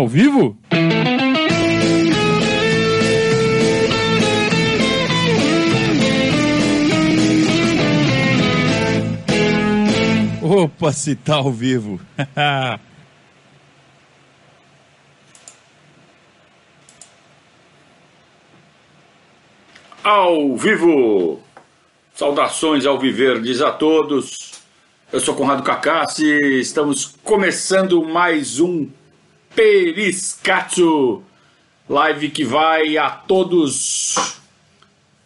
Ao vivo? Opa, se tá ao vivo. ao vivo! Saudações ao Viverdes a todos. Eu sou Conrado Cacassi, estamos começando mais um Periscatso, live que vai a todos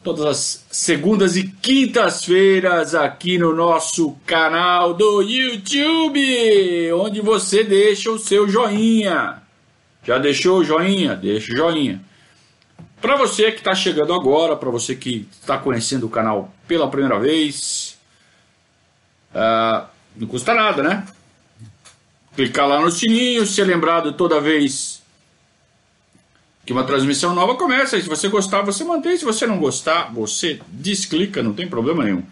todas as segundas e quintas-feiras aqui no nosso canal do YouTube, onde você deixa o seu joinha. Já deixou o joinha? Deixa o joinha. Para você que está chegando agora, para você que está conhecendo o canal pela primeira vez, uh, não custa nada, né? Clicar lá no sininho, ser lembrado toda vez que uma transmissão nova começa. Se você gostar, você mantém. Se você não gostar, você desclica, não tem problema nenhum.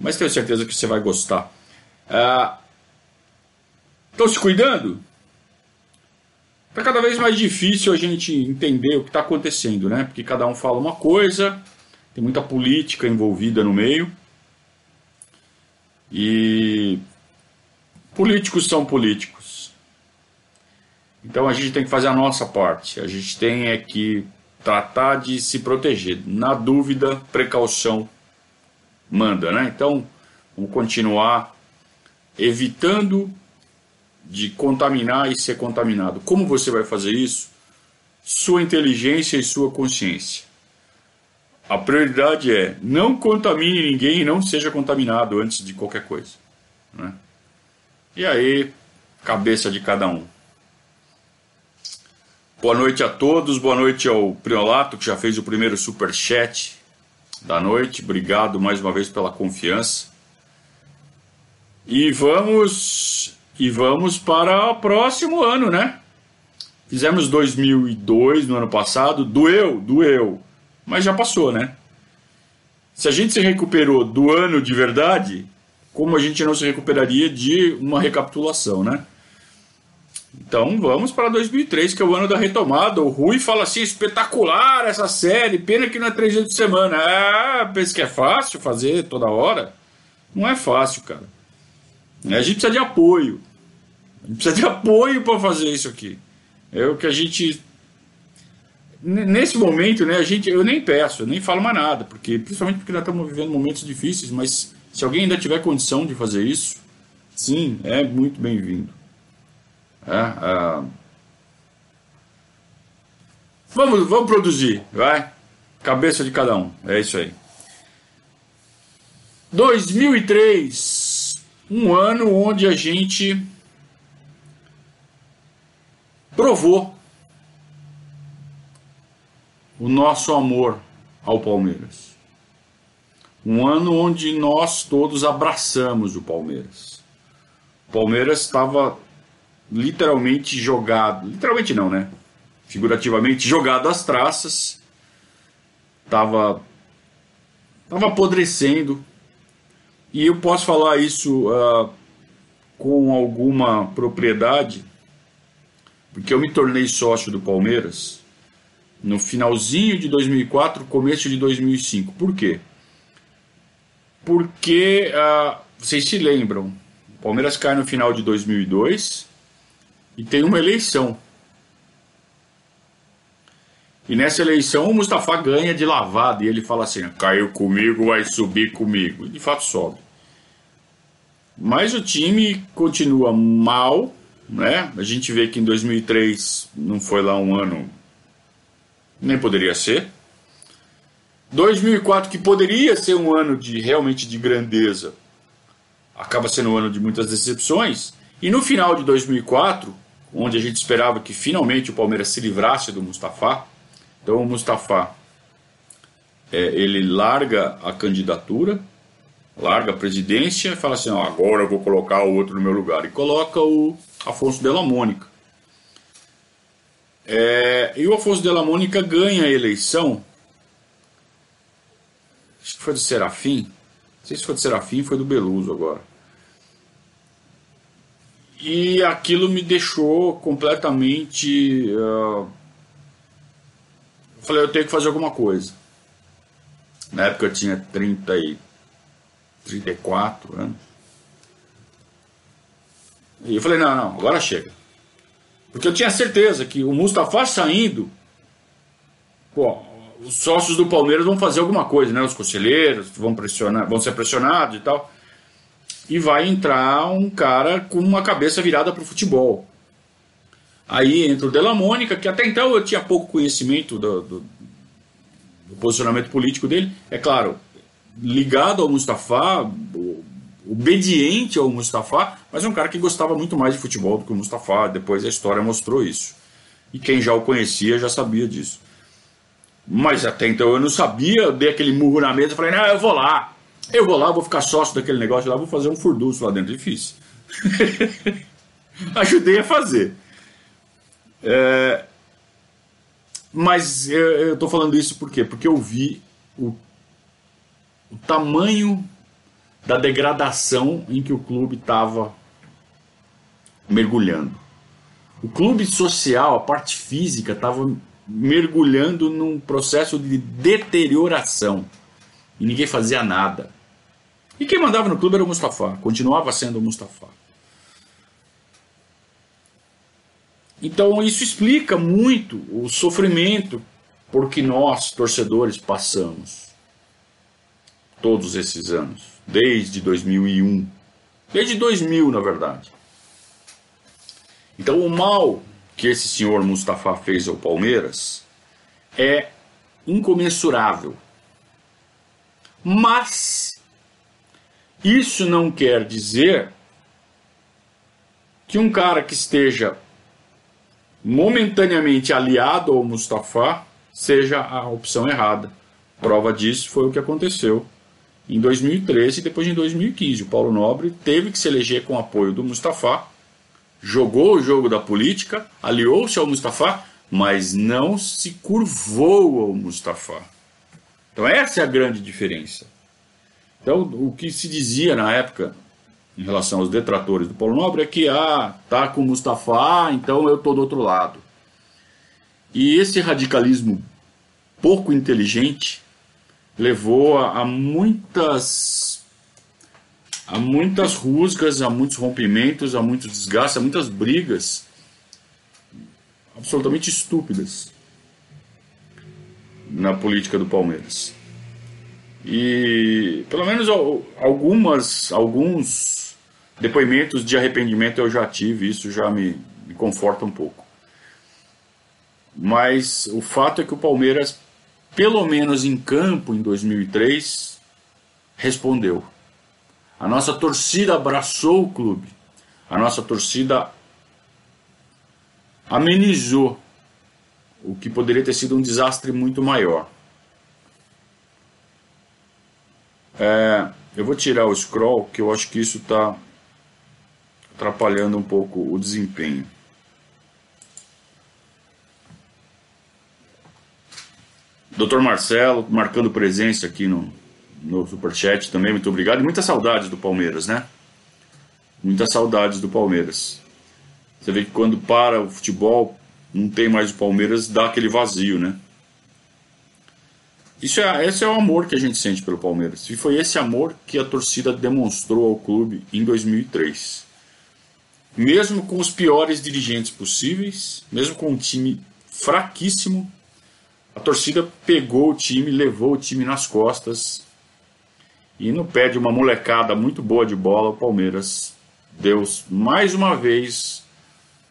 Mas tenho certeza que você vai gostar. Estão uh, se cuidando? Está cada vez mais difícil a gente entender o que está acontecendo, né? Porque cada um fala uma coisa, tem muita política envolvida no meio. E políticos são políticos. Então a gente tem que fazer a nossa parte. A gente tem é que tratar de se proteger. Na dúvida, precaução manda, né? Então vamos continuar evitando de contaminar e ser contaminado. Como você vai fazer isso? Sua inteligência e sua consciência. A prioridade é não contamine ninguém e não seja contaminado antes de qualquer coisa. Né? E aí, cabeça de cada um. Boa noite a todos, boa noite ao Priolato, que já fez o primeiro super chat da noite. Obrigado mais uma vez pela confiança. E vamos e vamos para o próximo ano, né? Fizemos 2002 no ano passado, doeu, doeu, mas já passou, né? Se a gente se recuperou do ano de verdade, como a gente não se recuperaria de uma recapitulação, né? Então vamos para 2003, que é o ano da retomada. O Rui fala assim: espetacular essa série, pena que não é três dias de semana. Ah, pensa que é fácil fazer toda hora? Não é fácil, cara. A gente precisa de apoio. A gente precisa de apoio para fazer isso aqui. É o que a gente. Nesse momento, né, a gente, eu nem peço, eu nem falo mais nada, porque principalmente porque nós estamos vivendo momentos difíceis, mas se alguém ainda tiver condição de fazer isso, sim, é muito bem-vindo. É, é... Vamos, vamos produzir, vai. Cabeça de cada um, é isso aí. 2003 um ano onde a gente provou o nosso amor ao Palmeiras. Um ano onde nós todos abraçamos o Palmeiras. O Palmeiras estava literalmente jogado, literalmente não, né? Figurativamente jogado às traças. Tava tava apodrecendo, e eu posso falar isso uh, com alguma propriedade, porque eu me tornei sócio do Palmeiras no finalzinho de 2004, começo de 2005. Por quê? Porque uh, vocês se lembram, o Palmeiras cai no final de 2002 e tem uma eleição. E nessa eleição o Mustafa ganha de lavada e ele fala assim: caiu comigo, vai subir comigo. E de fato sobe. Mas o time continua mal, né? A gente vê que em 2003 não foi lá um ano, nem poderia ser. 2004 que poderia ser um ano de realmente de grandeza, acaba sendo um ano de muitas decepções. E no final de 2004, onde a gente esperava que finalmente o Palmeiras se livrasse do Mustafa, então o Mustafa é, ele larga a candidatura larga a presidência e fala assim: agora eu vou colocar o outro no meu lugar. E coloca o Afonso Della Mônica. É, e o Afonso Della Mônica ganha a eleição. Acho que foi do Serafim. Não sei se foi do Serafim foi do Beluso agora. E aquilo me deixou completamente. Uh... Eu falei, eu tenho que fazer alguma coisa. Na época eu tinha 30 e 34 anos. E eu falei, não, não, agora chega. Porque eu tinha certeza que o Mustafa saindo, pô, os sócios do Palmeiras vão fazer alguma coisa, né? Os conselheiros vão pressionar, vão ser pressionados e tal. E vai entrar um cara com uma cabeça virada para o futebol. Aí entra o Della Mônica, que até então eu tinha pouco conhecimento do, do, do posicionamento político dele. É claro, ligado ao Mustafa, obediente ao Mustafa, mas é um cara que gostava muito mais de futebol do que o Mustafa. Depois a história mostrou isso. E quem já o conhecia já sabia disso. Mas até então eu não sabia, eu dei aquele murro na mesa e falei, não, eu vou lá. Eu vou lá, vou ficar sócio daquele negócio lá, vou fazer um furdunço lá dentro. Fiz. Ajudei a fazer. É... Mas eu estou falando isso por quê? Porque eu vi o, o tamanho da degradação em que o clube estava mergulhando. O clube social, a parte física, estava mergulhando num processo de deterioração. E ninguém fazia nada. E quem mandava no clube era o Mustafa, continuava sendo o Mustafa. Então isso explica muito o sofrimento por que nós, torcedores, passamos todos esses anos, desde 2001. Desde 2000, na verdade. Então o mal que esse senhor Mustafa fez ao Palmeiras é incomensurável. Mas isso não quer dizer que um cara que esteja momentaneamente aliado ao Mustafa seja a opção errada. Prova disso foi o que aconteceu em 2013 e depois em 2015. O Paulo Nobre teve que se eleger com o apoio do Mustafa jogou o jogo da política, aliou-se ao Mustafa, mas não se curvou ao Mustafa. Então essa é a grande diferença. Então o que se dizia na época em relação aos detratores do Paulo Nobre é que ah, tá com o Mustafa, então eu tô do outro lado. E esse radicalismo pouco inteligente levou a, a muitas há muitas rusgas, há muitos rompimentos, há muitos desgastes, há muitas brigas absolutamente estúpidas na política do Palmeiras. E pelo menos algumas, alguns depoimentos de arrependimento eu já tive, isso já me, me conforta um pouco. Mas o fato é que o Palmeiras, pelo menos em campo em 2003, respondeu a nossa torcida abraçou o clube. A nossa torcida amenizou o que poderia ter sido um desastre muito maior. É, eu vou tirar o scroll, que eu acho que isso está atrapalhando um pouco o desempenho. Doutor Marcelo marcando presença aqui no, no superchat também, muito obrigado. E muitas saudades do Palmeiras, né? Muitas saudades do Palmeiras. Você vê que quando para o futebol, não tem mais o Palmeiras, dá aquele vazio, né? Isso é, esse é o amor que a gente sente pelo Palmeiras. E foi esse amor que a torcida demonstrou ao clube em 2003. Mesmo com os piores dirigentes possíveis, mesmo com um time fraquíssimo, a torcida pegou o time, levou o time nas costas e no pé de uma molecada muito boa de bola, o Palmeiras deu mais uma vez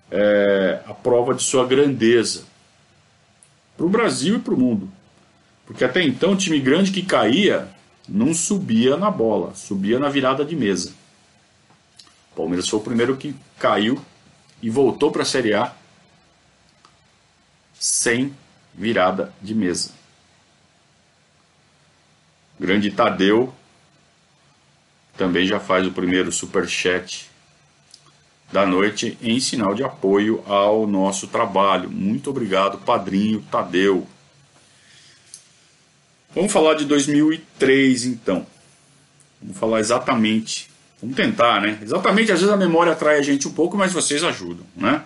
é, a prova de sua grandeza para o Brasil e para o mundo. Porque até então, time grande que caía não subia na bola, subia na virada de mesa. O Palmeiras foi o primeiro que caiu e voltou para a Série A sem virada de mesa. grande Tadeu também já faz o primeiro super chat da noite em sinal de apoio ao nosso trabalho. Muito obrigado, padrinho Tadeu. Vamos falar de 2003 então. Vamos falar exatamente Vamos tentar, né? Exatamente, às vezes a memória atrai a gente um pouco, mas vocês ajudam, né?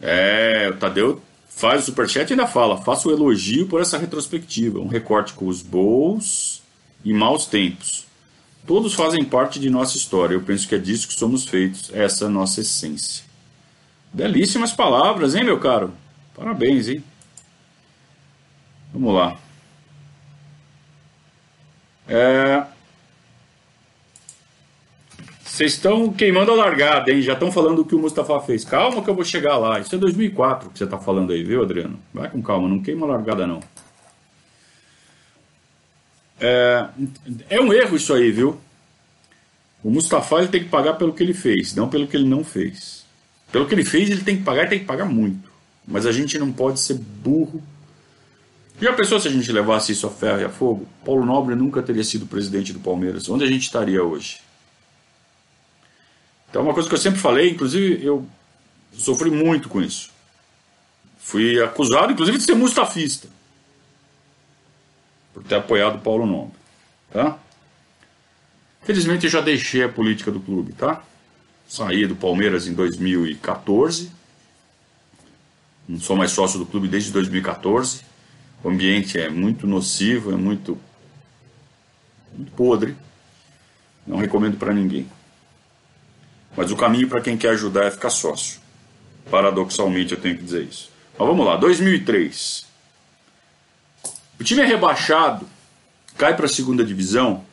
É, o Tadeu faz o superchat e ainda fala: faço o elogio por essa retrospectiva, um recorte com os bons e maus tempos. Todos fazem parte de nossa história. Eu penso que é disso que somos feitos, essa é a nossa essência. Belíssimas palavras, hein, meu caro? Parabéns, hein? Vamos lá. É... Vocês estão queimando a largada, hein? Já estão falando o que o Mustafa fez. Calma que eu vou chegar lá. Isso é 2004 que você está falando aí, viu, Adriano? Vai com calma, não queima a largada, não. É, é um erro isso aí, viu? O Mustafa ele tem que pagar pelo que ele fez, não pelo que ele não fez. Pelo que ele fez, ele tem que pagar e tem que pagar muito. Mas a gente não pode ser burro. Já pensou se a gente levasse isso a ferro e a fogo? Paulo Nobre nunca teria sido presidente do Palmeiras. Onde a gente estaria hoje? Então, uma coisa que eu sempre falei, inclusive eu sofri muito com isso. Fui acusado, inclusive, de ser mustafista. Por ter apoiado Paulo Nobre. Tá? Felizmente eu já deixei a política do clube, tá? Saí do Palmeiras em 2014. Não sou mais sócio do clube desde 2014. O ambiente é muito nocivo, é muito, muito podre. Não recomendo para ninguém. Mas o caminho para quem quer ajudar é ficar sócio. Paradoxalmente eu tenho que dizer isso. Mas vamos lá, 2003. O time é rebaixado, cai para a segunda divisão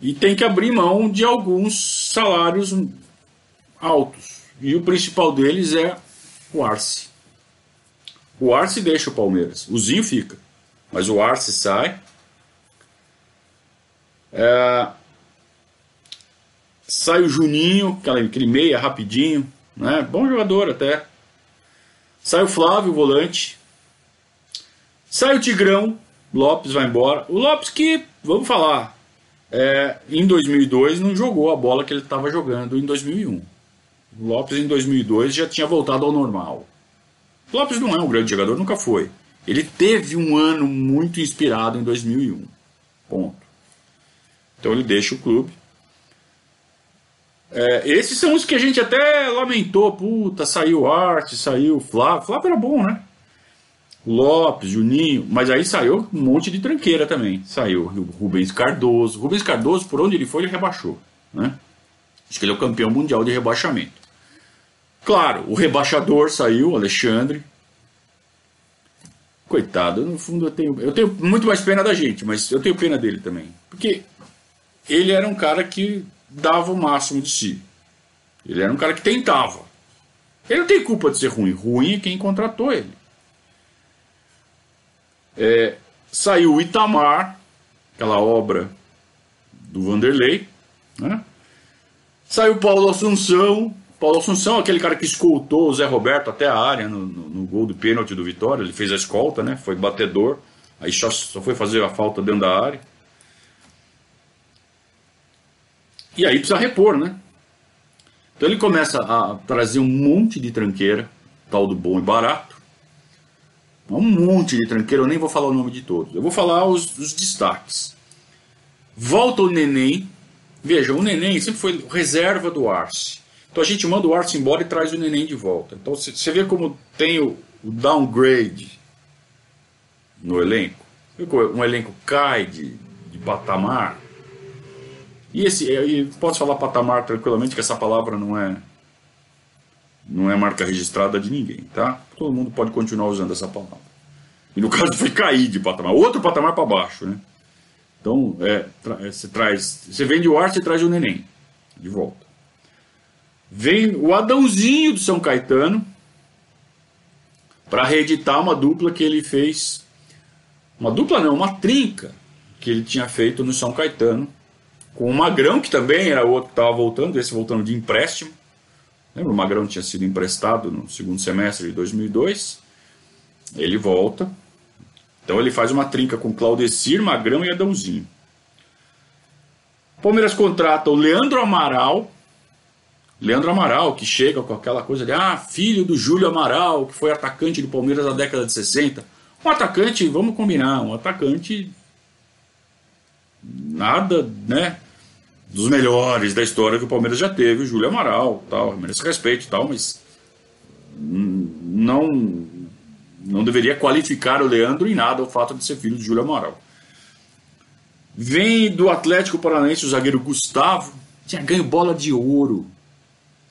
e tem que abrir mão de alguns salários altos. E o principal deles é o Arce. O Arce deixa o Palmeiras, o Zinho fica, mas o Arce sai. É... Sai o Juninho, aquele meia rapidinho, né? bom jogador até. Sai o Flávio, volante. Sai o Tigrão, Lopes vai embora. O Lopes que, vamos falar, é, em 2002 não jogou a bola que ele estava jogando em 2001. O Lopes em 2002 já tinha voltado ao normal. O Lopes não é um grande jogador, nunca foi. Ele teve um ano muito inspirado em 2001. Ponto. Então ele deixa o clube. É, esses são os que a gente até lamentou. Puta, saiu Arte, saiu Flávio. Flávio era bom, né? Lopes, Juninho, mas aí saiu um monte de tranqueira também. Saiu Rubens Cardoso. Rubens Cardoso, por onde ele foi, ele rebaixou. Né? Acho que ele é o campeão mundial de rebaixamento. Claro, o rebaixador saiu, Alexandre. Coitado, no fundo eu tenho, eu tenho muito mais pena da gente, mas eu tenho pena dele também. Porque ele era um cara que dava o máximo de si. Ele era um cara que tentava. Ele não tem culpa de ser ruim. Ruim é quem contratou ele. É, saiu o Itamar, aquela obra do Vanderlei. Né? Saiu Paulo Assunção. Paulo Assunção, aquele cara que escoltou o Zé Roberto até a área no, no, no gol do pênalti do Vitória. Ele fez a escolta, né? foi batedor. Aí só, só foi fazer a falta dentro da área. E aí precisa repor, né? Então ele começa a trazer um monte de tranqueira, tal do bom e barato um monte de tranqueiro, eu nem vou falar o nome de todos. Eu vou falar os, os destaques. Volta o Neném. Veja, o Neném sempre foi reserva do Arce. Então a gente manda o Arce embora e traz o Neném de volta. Então você vê como tem o, o downgrade no elenco. Um elenco cai de, de patamar. E esse, e posso falar patamar tranquilamente, que essa palavra não é não é marca registrada de ninguém, tá? Todo mundo pode continuar usando essa palavra. E no caso foi cair de patamar, outro patamar para baixo, né? Então, é, é, você traz, você vende o arte e traz o neném de volta. Vem o Adãozinho do São Caetano para reeditar uma dupla que ele fez, uma dupla não, uma trinca que ele tinha feito no São Caetano com o Magrão, que também era outro que estava voltando, esse voltando de empréstimo. Lembra, o Magrão tinha sido emprestado no segundo semestre de 2002. Ele volta. Então ele faz uma trinca com Claudecir, Magrão e Adãozinho. Palmeiras contrata o Leandro Amaral. Leandro Amaral, que chega com aquela coisa de ah, filho do Júlio Amaral, que foi atacante do Palmeiras na década de 60. Um atacante, vamos combinar, um atacante nada, né? Dos melhores da história que o Palmeiras já teve, o Júlio Amaral, tal, merece respeito e tal, mas não não deveria qualificar o Leandro em nada o fato de ser filho de Júlio Amaral. Vem do Atlético Paranaense o zagueiro Gustavo, tinha ganho bola de ouro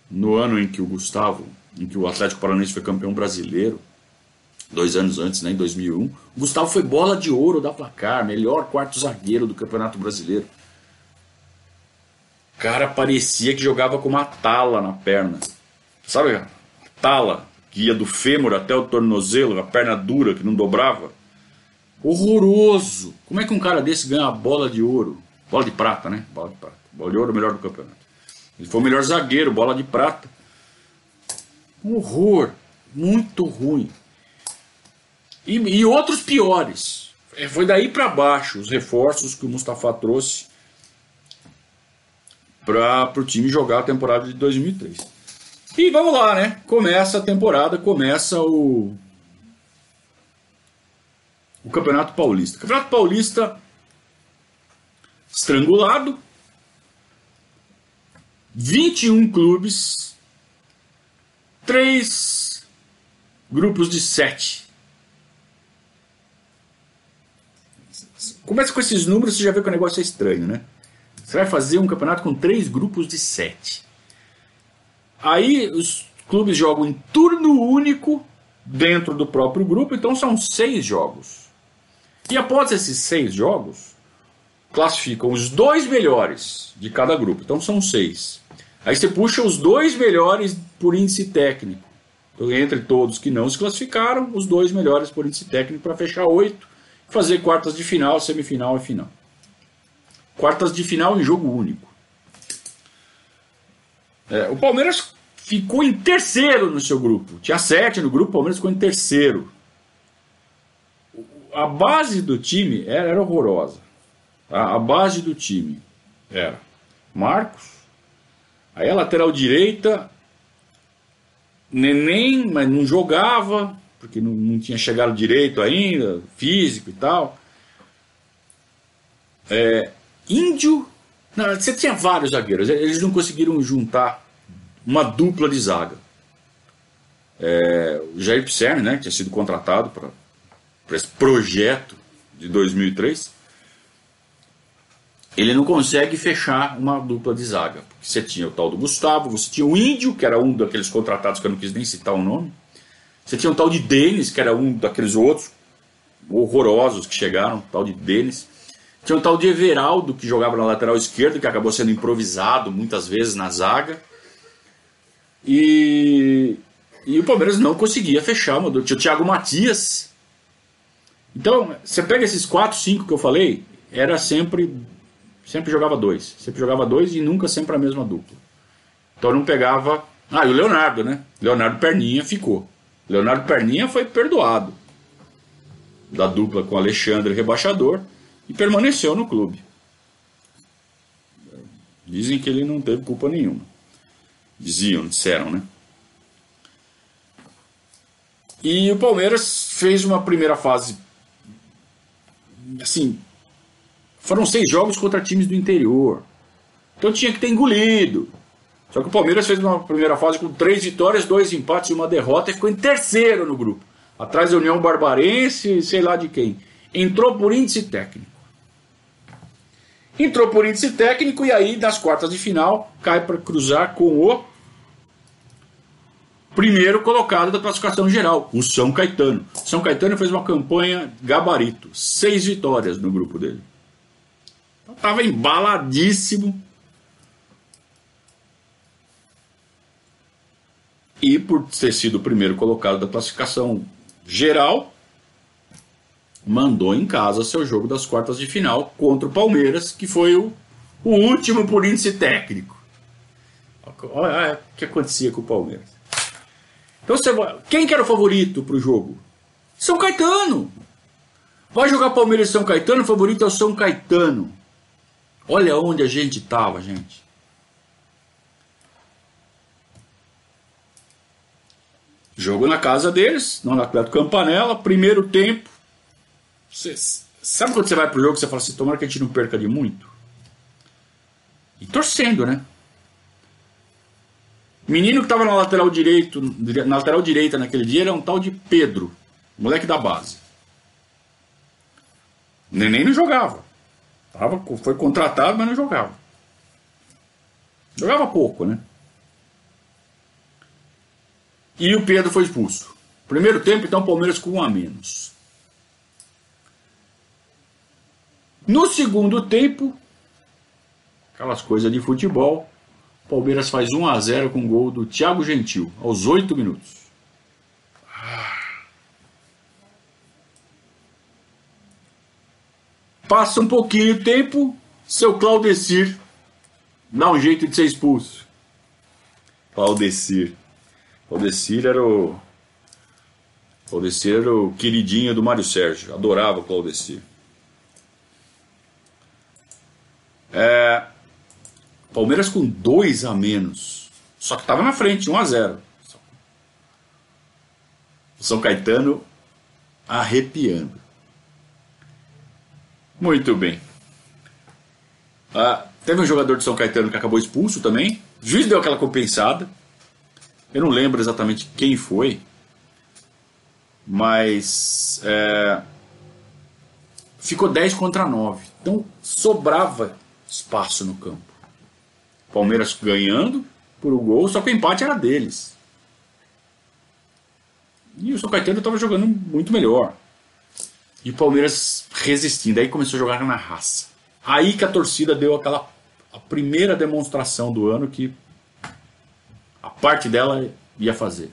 no ano em que o Gustavo, em que o Atlético Paranaense foi campeão brasileiro, dois anos antes, né, em 2001. O Gustavo foi bola de ouro da placar, melhor quarto zagueiro do Campeonato Brasileiro. O cara parecia que jogava com uma tala na perna. Sabe, tala que ia do fêmur até o tornozelo, a perna dura que não dobrava. Horroroso! Como é que um cara desse ganha a bola de ouro? Bola de prata, né? Bola de prata. Bola de ouro, melhor do campeonato. Ele foi o melhor zagueiro, bola de prata. Um horror. Muito ruim. E, e outros piores. É, foi daí para baixo os reforços que o Mustafa trouxe para o time jogar a temporada de 2003. E vamos lá, né? Começa a temporada, começa o o Campeonato Paulista. Campeonato Paulista estrangulado, 21 clubes, 3 grupos de 7. Começa com esses números, você já vê que o negócio é estranho, né? Você vai fazer um campeonato com três grupos de 7. Aí os clubes jogam em turno único dentro do próprio grupo, então são seis jogos. E após esses seis jogos, classificam os dois melhores de cada grupo. Então são seis. Aí você puxa os dois melhores por índice técnico. Então, entre todos que não se classificaram, os dois melhores por índice técnico para fechar oito, fazer quartas de final, semifinal e final. Quartas de final em jogo único. É, o Palmeiras ficou em terceiro no seu grupo. Tinha sete no grupo, o Palmeiras ficou em terceiro. A base do time era, era horrorosa. A, a base do time era Marcos, aí a lateral direita, Neném, mas não jogava, porque não, não tinha chegado direito ainda, físico e tal. É, índio, não, você tinha vários zagueiros, eles não conseguiram juntar uma dupla de zaga. É, o Jair Pisserni, né, que tinha sido contratado para esse projeto de 2003, ele não consegue fechar uma dupla de zaga. Porque você tinha o tal do Gustavo, você tinha o Índio, que era um daqueles contratados que eu não quis nem citar o nome. Você tinha o tal de Denis, que era um daqueles outros horrorosos que chegaram, tal de Denis. Tinha o tal de Everaldo, que jogava na lateral esquerda, que acabou sendo improvisado muitas vezes na zaga. E, e o Palmeiras não conseguia fechar dupla. Tinha o Thiago Matias. Então, você pega esses 4, 5 que eu falei, era sempre Sempre jogava dois. Sempre jogava dois e nunca sempre a mesma dupla. Então não pegava. Ah, e o Leonardo, né? Leonardo Perninha ficou. Leonardo Perninha foi perdoado da dupla com Alexandre Rebaixador e permaneceu no clube. Dizem que ele não teve culpa nenhuma. Diziam, disseram, né? E o Palmeiras fez uma primeira fase assim, foram seis jogos contra times do interior. Então tinha que ter engolido. Só que o Palmeiras fez uma primeira fase com três vitórias, dois empates e uma derrota e ficou em terceiro no grupo. Atrás da União Barbarense, sei lá de quem. Entrou por índice técnico. Entrou por índice técnico e aí, nas quartas de final, cai para cruzar com o primeiro colocado da classificação geral, o São Caetano. São Caetano fez uma campanha gabarito, seis vitórias no grupo dele. Estava embaladíssimo. E por ter sido o primeiro colocado da classificação geral, mandou em casa seu jogo das quartas de final contra o Palmeiras, que foi o, o último por índice técnico. Olha o que acontecia com o Palmeiras. Então, você, quem que era o favorito para o jogo? São Caetano. Vai jogar Palmeiras e São Caetano, o favorito é o São Caetano. Olha onde a gente estava, gente. Jogo na casa deles, no Atlético Campanella, primeiro tempo. sabe quando você vai pro jogo você fala assim, tomara que a gente não perca de muito? E torcendo, né? Menino que tava na lateral direito, na lateral direita naquele dia era um tal de Pedro, moleque da base. Neném não jogava. Tava, foi contratado, mas não jogava. Jogava pouco, né? E o Pedro foi expulso. Primeiro tempo, então, Palmeiras com um a menos. No segundo tempo, aquelas coisas de futebol, Palmeiras faz 1 a 0 com o gol do Thiago Gentil, aos 8 minutos. Passa um pouquinho de tempo, seu Claudecir dá um jeito de ser expulso. Claudecir. Claudecir era o. Claudecir era o queridinho do Mário Sérgio. Adorava o Claudecir. É, Palmeiras com dois a menos. Só que estava na frente, 1 a 0 São Caetano arrepiando. Muito bem. Ah, teve um jogador de São Caetano que acabou expulso também. O juiz deu aquela compensada. Eu não lembro exatamente quem foi. Mas é, ficou 10 contra 9. Então sobrava espaço no campo. Palmeiras ganhando por um gol, só que o empate era deles. E o São Caetano estava jogando muito melhor. E o Palmeiras resistindo. Aí começou a jogar na raça. Aí que a torcida deu aquela a primeira demonstração do ano que parte dela ia fazer.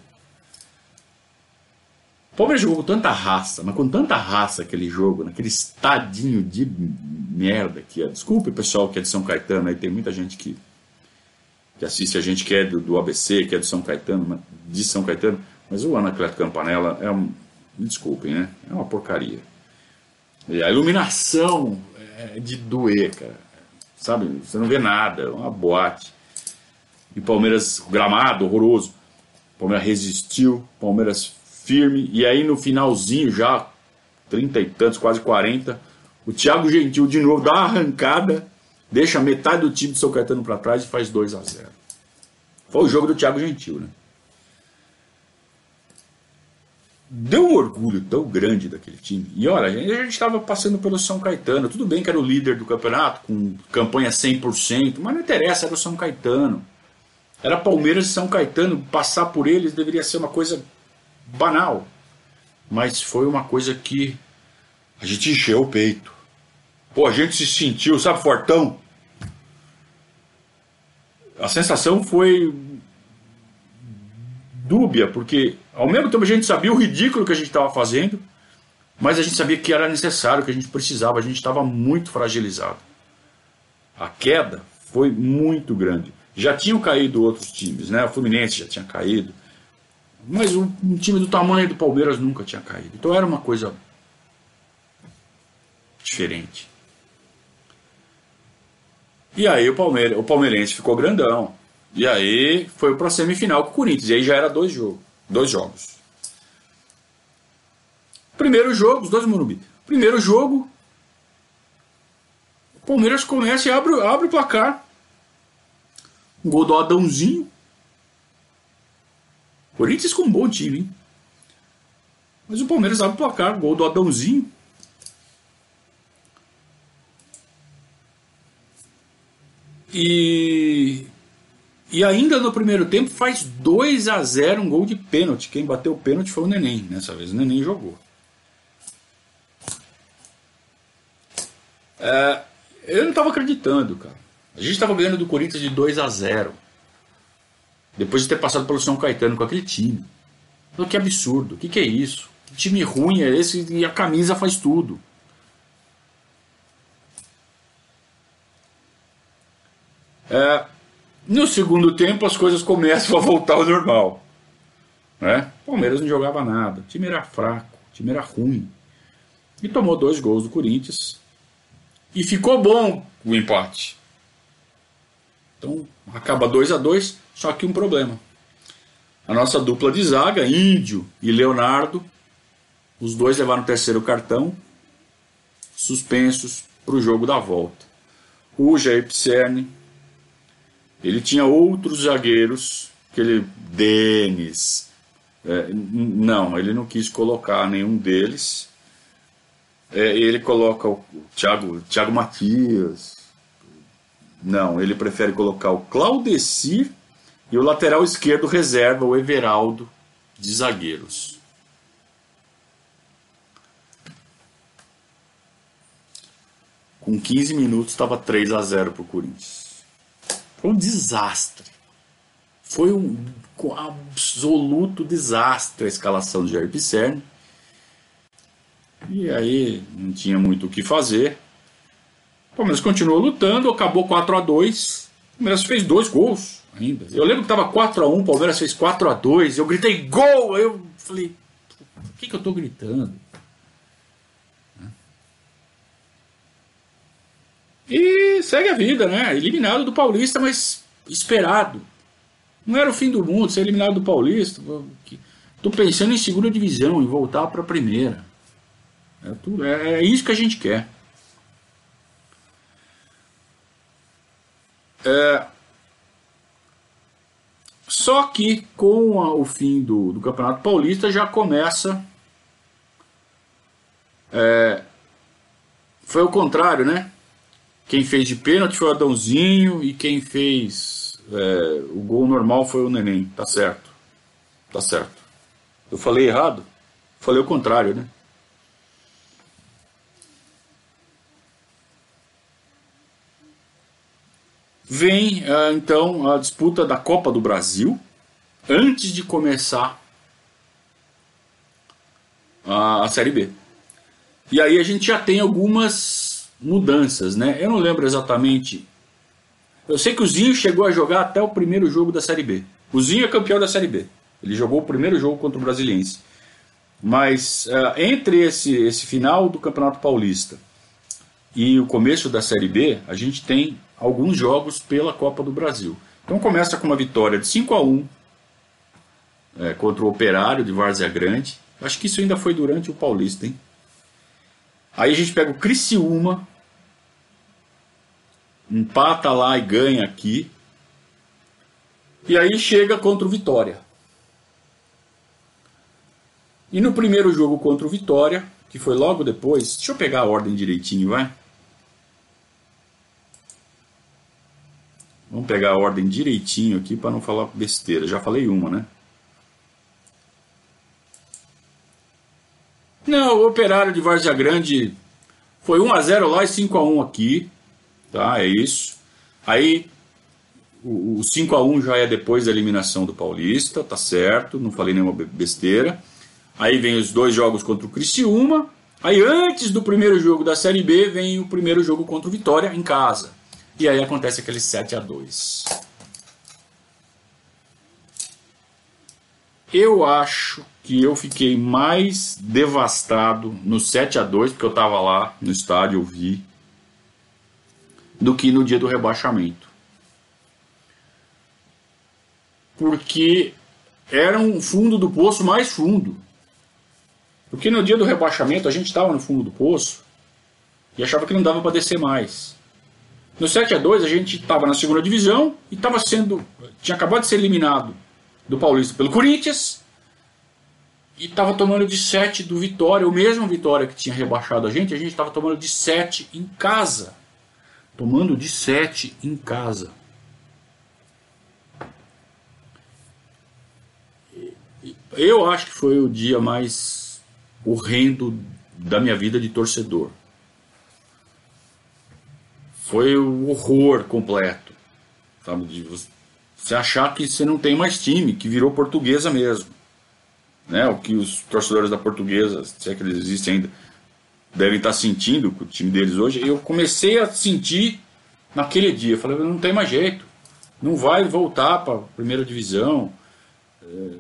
O Palmeiras jogou com tanta raça, mas com tanta raça aquele jogo, naquele estadinho de merda que é. Desculpe pessoal que é de São Caetano, aí tem muita gente que, que assiste a gente que é do, do ABC, que é de São Caetano, de São Caetano, mas o Anacleto Campanella é um. Me desculpem, né? É uma porcaria. E a iluminação é de doer, cara. Sabe? Você não vê nada, é uma boate. E Palmeiras, gramado horroroso. Palmeiras resistiu, Palmeiras firme. E aí no finalzinho, já, 30 e tantos, quase 40, o Thiago Gentil de novo dá uma arrancada, deixa metade do time de São Caetano para trás e faz 2 a 0 Foi o jogo do Thiago Gentil, né? deu um orgulho tão grande daquele time. E olha, a gente estava passando pelo São Caetano. Tudo bem que era o líder do campeonato, com campanha 100%, mas não interessa, era o São Caetano. Era Palmeiras e São Caetano. Passar por eles deveria ser uma coisa banal. Mas foi uma coisa que a gente encheu o peito. Pô, a gente se sentiu, sabe, fortão? A sensação foi dúbia, porque ao mesmo tempo a gente sabia o ridículo que a gente estava fazendo, mas a gente sabia que era necessário, que a gente precisava, a gente estava muito fragilizado. A queda foi muito grande. Já tinham caído outros times, né? O Fluminense já tinha caído, mas um, um time do tamanho do Palmeiras nunca tinha caído. Então era uma coisa diferente. E aí o, Palmeiras, o palmeirense ficou grandão. E aí foi para a semifinal com o Corinthians. E aí já era dois jogos. Dois jogos. Primeiro jogo, os dois Morumbi. Primeiro jogo, o Palmeiras começa e abre, abre o placar. Um gol do Adãozinho. Corinthians com um bom time, hein? Mas o Palmeiras abre o placar, gol do Adãozinho. E e ainda no primeiro tempo faz 2 a 0 um gol de pênalti. Quem bateu o pênalti foi o Neném. Dessa vez o Neném jogou. É, eu não estava acreditando, cara. A gente estava ganhando do Corinthians de 2 a 0 Depois de ter passado pelo São Caetano com aquele time. Que absurdo. O que, que é isso? Que time ruim é esse e a camisa faz tudo. É, no segundo tempo, as coisas começam a voltar ao normal. Né? O Palmeiras não jogava nada, o time era fraco, o time era ruim. E tomou dois gols do Corinthians. E ficou bom o empate. Então acaba 2 a 2 só que um problema. A nossa dupla de zaga, Índio e Leonardo, os dois levaram o terceiro cartão. suspensos para o jogo da volta. O Jair Pisserni, ele tinha outros zagueiros, aquele Denis, é, não, ele não quis colocar nenhum deles. É, ele coloca o Thiago, Thiago Matias. Não, ele prefere colocar o Claudecir e o lateral esquerdo reserva, o Everaldo, de zagueiros. Com 15 minutos estava 3 a 0 para o Corinthians. Foi um desastre. Foi um absoluto desastre a escalação de Jair Pisserni. E aí não tinha muito o que fazer. O Palmeiras continuou lutando, acabou 4 a 2 O Palmeiras fez dois gols ainda. Eu lembro que estava 4 a 1 o Palmeiras fez 4 a 2 Eu gritei gol! Aí eu falei, por que, que eu estou gritando? E segue a vida, né? Eliminado do Paulista, mas esperado. Não era o fim do mundo ser eliminado do Paulista. Estou pensando em segunda divisão, em voltar para a primeira. É, tudo, é, é, isso que a gente quer. É, só que com a, o fim do, do, Campeonato Paulista já começa. É, foi o contrário, né? Quem fez de pênalti foi o Adãozinho e quem fez é, o gol normal foi o Neném, tá certo. Tá certo. Eu falei errado? Falei o contrário, né? Vem é, então a disputa da Copa do Brasil antes de começar a, a Série B. E aí a gente já tem algumas mudanças, né? Eu não lembro exatamente eu sei que o Zinho chegou a jogar até o primeiro jogo da Série B. O Zinho é campeão da Série B. Ele jogou o primeiro jogo contra o Brasiliense. Mas uh, entre esse, esse final do Campeonato Paulista e o começo da Série B, a gente tem alguns jogos pela Copa do Brasil. Então começa com uma vitória de 5 a 1 é, contra o Operário de Várzea Grande. Acho que isso ainda foi durante o Paulista, hein? Aí a gente pega o Criciúma, empata lá e ganha aqui. E aí chega contra o Vitória. E no primeiro jogo contra o Vitória, que foi logo depois, deixa eu pegar a ordem direitinho, vai. Vamos pegar a ordem direitinho aqui para não falar besteira. Já falei uma, né? Não, o Operário de Várzea Grande foi 1 a 0 lá e 5 a 1 aqui. Tá, é isso. Aí o, o 5 a 1 já é depois da eliminação do Paulista, tá certo, não falei nenhuma besteira. Aí vem os dois jogos contra o Criciúma. Aí antes do primeiro jogo da Série B vem o primeiro jogo contra o Vitória em casa. E aí acontece aquele 7 a 2. Eu acho que eu fiquei mais devastado no 7 a 2 porque eu estava lá no estádio, eu vi do que no dia do rebaixamento. Porque era um fundo do poço mais fundo. Porque no dia do rebaixamento a gente estava no fundo do poço e achava que não dava para descer mais. No 7 a 2 a gente estava na segunda divisão e estava sendo. tinha acabado de ser eliminado do Paulista pelo Corinthians e estava tomando de 7 do Vitória, o mesmo Vitória que tinha rebaixado a gente, a gente estava tomando de 7 em casa tomando de sete em casa. Eu acho que foi o dia mais horrendo da minha vida de torcedor. Foi o horror completo. Sabe? De você achar que você não tem mais time, que virou portuguesa mesmo. Né? O que os torcedores da portuguesa, se é que eles existem ainda, devem estar sentindo com o time deles hoje. Eu comecei a sentir naquele dia. Eu falei, não tem mais jeito. Não vai voltar para a primeira divisão. É,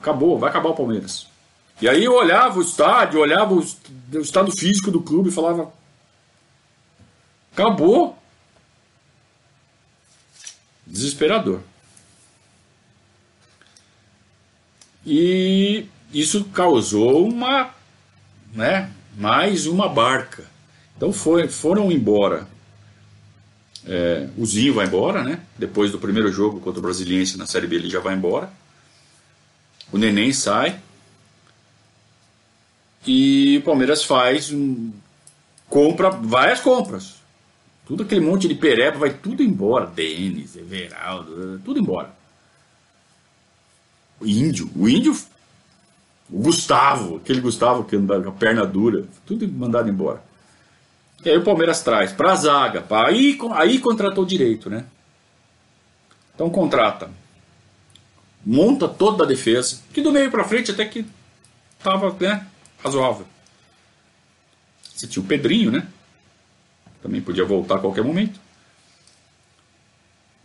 acabou, vai acabar o Palmeiras. E aí eu olhava o estádio, olhava o, o estado físico do clube e falava: acabou. Desesperador. E isso causou uma né, mais uma barca Então foi, foram embora. É, o Zinho vai embora, né? Depois do primeiro jogo contra o Brasiliense na Série B ele já vai embora. O Neném sai. E o Palmeiras faz um, compra várias compras. Tudo aquele monte de pereba vai tudo embora. Denis, Everaldo, tudo embora. O índio, o índio, o Gustavo, aquele Gustavo que anda com a perna dura, tudo mandado embora. E aí o Palmeiras traz para a zaga, pra, aí, aí contratou direito, né? Então contrata, monta toda a defesa, que do meio para frente até que tava né, razoável. Você tinha o Pedrinho, né? Também podia voltar a qualquer momento.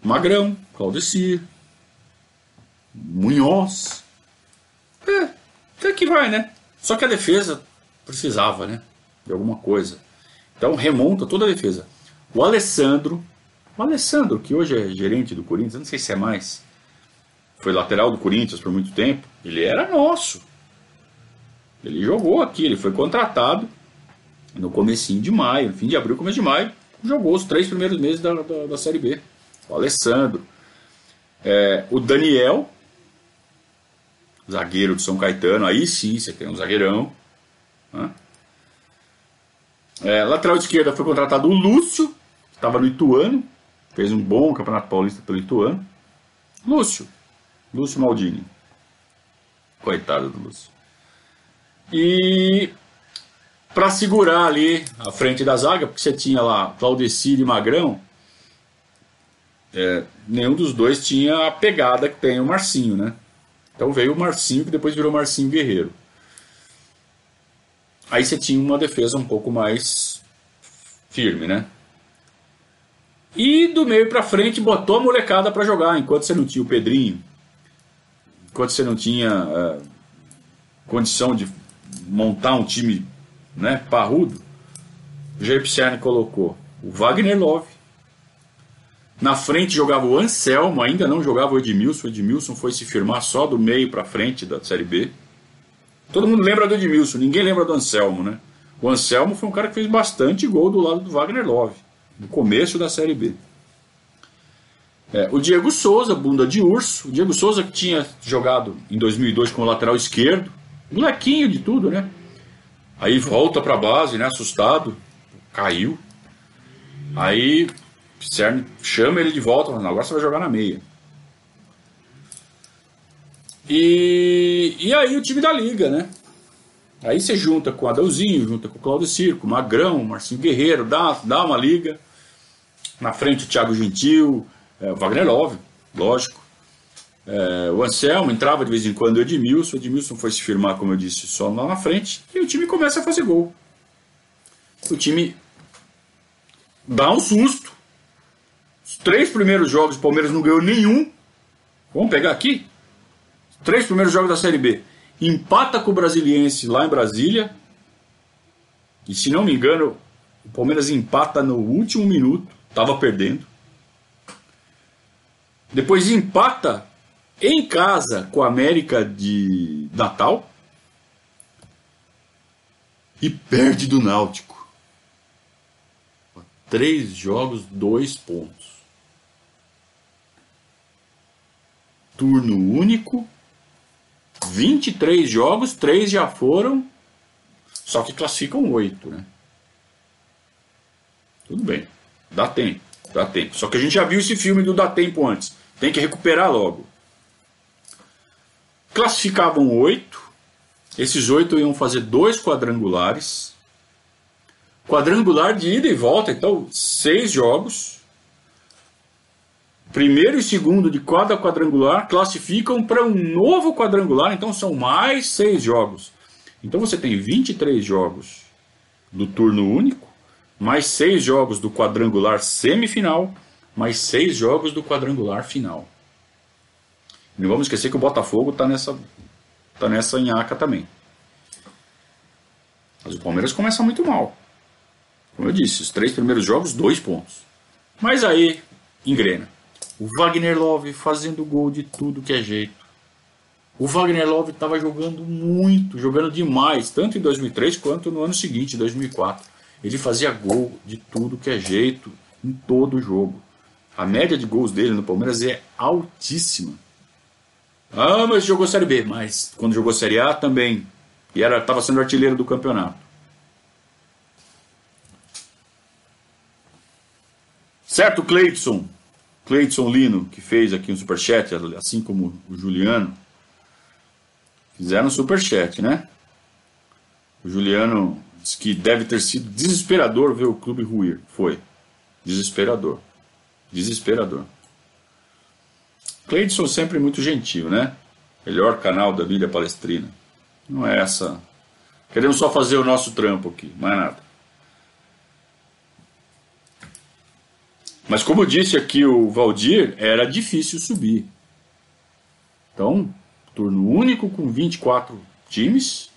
Magrão, Claudecir, Munhoz. É, até que vai, né? Só que a defesa precisava, né? De alguma coisa. Então remonta toda a defesa. O Alessandro, o Alessandro, que hoje é gerente do Corinthians, não sei se é mais, foi lateral do Corinthians por muito tempo, ele era nosso. Ele jogou aqui, ele foi contratado no comecinho de maio, fim de abril, começo de maio, jogou os três primeiros meses da, da, da Série B. O Alessandro. É, o Daniel, zagueiro de São Caetano, aí sim você tem um zagueirão. Né? É, lateral esquerda foi contratado o Lúcio, que estava no Ituano, fez um bom campeonato paulista pelo Ituano. Lúcio, Lúcio Maldini. Coitado do Lúcio. E para segurar ali a frente da zaga, porque você tinha lá Claudecir e Magrão, é, nenhum dos dois tinha a pegada que tem o Marcinho, né? Então veio o Marcinho, que depois virou Marcinho Guerreiro. Aí você tinha uma defesa um pouco mais firme, né? E do meio para frente botou a molecada para jogar, enquanto você não tinha o Pedrinho, enquanto você não tinha uh, condição de montar um time né, parrudo, o colocou o Wagner Love. Na frente jogava o Anselmo, ainda não jogava o Edmilson. O Edmilson foi se firmar só do meio para frente da Série B. Todo mundo lembra do Edmilson, ninguém lembra do Anselmo, né? O Anselmo foi um cara que fez bastante gol do lado do Wagner Love, no começo da Série B. É, o Diego Souza, bunda de urso. O Diego Souza que tinha jogado em 2002 como lateral esquerdo. Molequinho de tudo, né? Aí volta para a base, né, assustado, caiu. Aí Cern chama ele de volta, falando, agora você vai jogar na meia. E, e aí o time da liga, né? Aí você junta com o Adãozinho, junta com o Claudio Circo, Magrão, Marcinho Guerreiro, dá, dá uma liga. Na frente o Thiago Gentil, é, Wagner Love, lógico. É, o Anselmo entrava de vez em quando o Edmilson. O Edmilson foi se firmar, como eu disse, só lá na frente. E o time começa a fazer gol. O time dá um susto. Os três primeiros jogos o Palmeiras não ganhou nenhum. Vamos pegar aqui. Os três primeiros jogos da Série B. Empata com o Brasiliense lá em Brasília. E se não me engano, o Palmeiras empata no último minuto. Estava perdendo. Depois empata em casa com a América de Natal e perde do Náutico. Três jogos, dois pontos. Turno único, 23 jogos, três já foram, só que classificam oito, né? Tudo bem, dá tempo, dá tempo. Só que a gente já viu esse filme do Dá Tempo antes. Tem que recuperar logo. Classificavam oito. Esses oito iam fazer dois quadrangulares. Quadrangular de ida e volta, então seis jogos. Primeiro e segundo de cada quadrangular classificam para um novo quadrangular, então são mais seis jogos. Então você tem 23 jogos do turno único, mais seis jogos do quadrangular semifinal, mais seis jogos do quadrangular final. Não vamos esquecer que o Botafogo está nessa, tá nessa nhaca também. Mas o Palmeiras começa muito mal. Como eu disse, os três primeiros jogos, dois pontos. Mas aí, engrena. O Wagner Love fazendo gol de tudo que é jeito. O Wagner Love estava jogando muito, jogando demais, tanto em 2003 quanto no ano seguinte, 2004. Ele fazia gol de tudo que é jeito, em todo jogo. A média de gols dele no Palmeiras é altíssima. Ah, mas jogou Série B. Mas quando jogou Série A também. E estava sendo artilheiro do campeonato. Certo, Cleidson? Cleidson Lino, que fez aqui um superchat, assim como o Juliano. Fizeram um superchat, né? O Juliano disse que deve ter sido desesperador ver o clube ruir. Foi. Desesperador. Desesperador. Cleidson sempre muito gentil, né? Melhor canal da Bíblia Palestrina. Não é essa. Queremos só fazer o nosso trampo aqui, mais nada. Mas como disse aqui o Valdir, era difícil subir. Então, turno único com 24 times,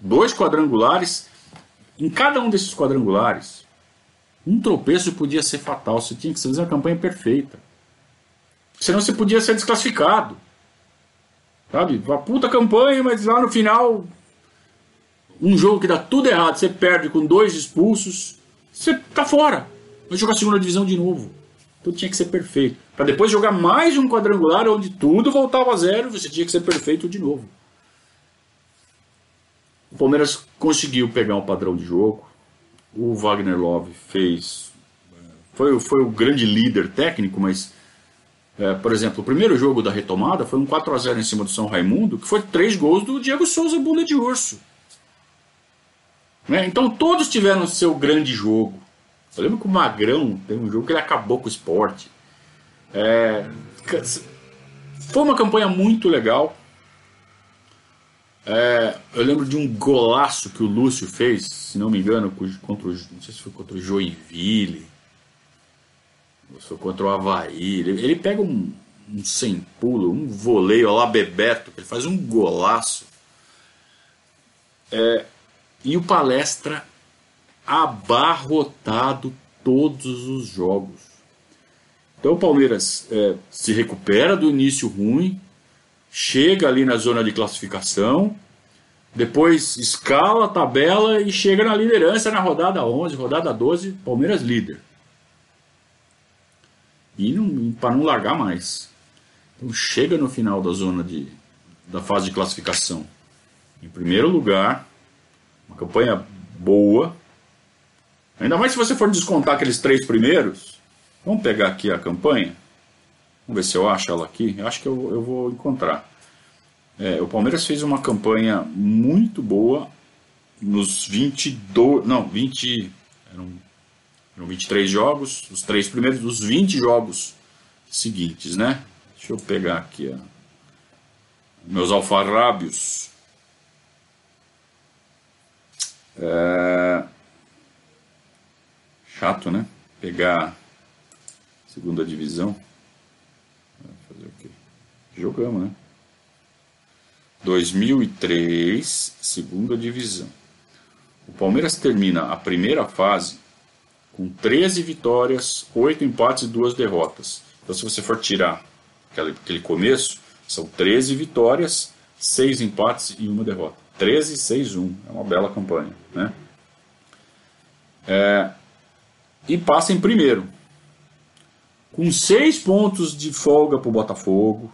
dois quadrangulares. Em cada um desses quadrangulares, um tropeço podia ser fatal. Você tinha que fazer uma campanha perfeita. Senão você podia ser desclassificado. Sabe? Uma puta campanha, mas lá no final, um jogo que dá tudo errado, você perde com dois expulsos, você tá fora. Vai jogar segunda divisão de novo. Tudo tinha que ser perfeito. Para depois jogar mais um quadrangular onde tudo voltava a zero, você tinha que ser perfeito de novo. O Palmeiras conseguiu pegar um padrão de jogo. O Wagner Love fez. Foi, foi o grande líder técnico, mas é, por exemplo, o primeiro jogo da retomada foi um 4 a 0 em cima do São Raimundo, que foi três gols do Diego Souza bunda de urso. Né? Então todos tiveram seu grande jogo. Eu lembro que o Magrão tem um jogo que ele acabou com o esporte. É, foi uma campanha muito legal. É, eu lembro de um golaço que o Lúcio fez, se não me engano, contra o, não sei se foi contra o Joinville foi contra o Havaí. Ele, ele pega um, um sem pulo, um voleio lá Bebeto, ele faz um golaço. É, e o palestra abarrotado todos os jogos. Então o Palmeiras é, se recupera do início ruim, chega ali na zona de classificação, depois escala a tabela e chega na liderança na rodada 11, rodada 12, Palmeiras líder e para não largar mais. Então chega no final da zona de, da fase de classificação. Em primeiro lugar, uma campanha boa. Ainda mais se você for descontar aqueles três primeiros. Vamos pegar aqui a campanha. Vamos ver se eu acho ela aqui. Eu acho que eu, eu vou encontrar. É, o Palmeiras fez uma campanha muito boa nos 22. Não, 20. Eram eram 23 jogos, os três primeiros dos 20 jogos seguintes, né? Deixa eu pegar aqui ó, meus alfarrábios. É... Chato, né? Pegar segunda divisão. Fazer o quê? Jogamos, né? 2003, segunda divisão. O Palmeiras termina a primeira fase com 13 vitórias, 8 empates e 2 derrotas. Então, se você for tirar aquele, começo, são 13 vitórias, 6 empates e 1 derrota. 13, 6, 1. É uma bela campanha. Né? É, e passa em primeiro. Com 6 pontos de folga para o Botafogo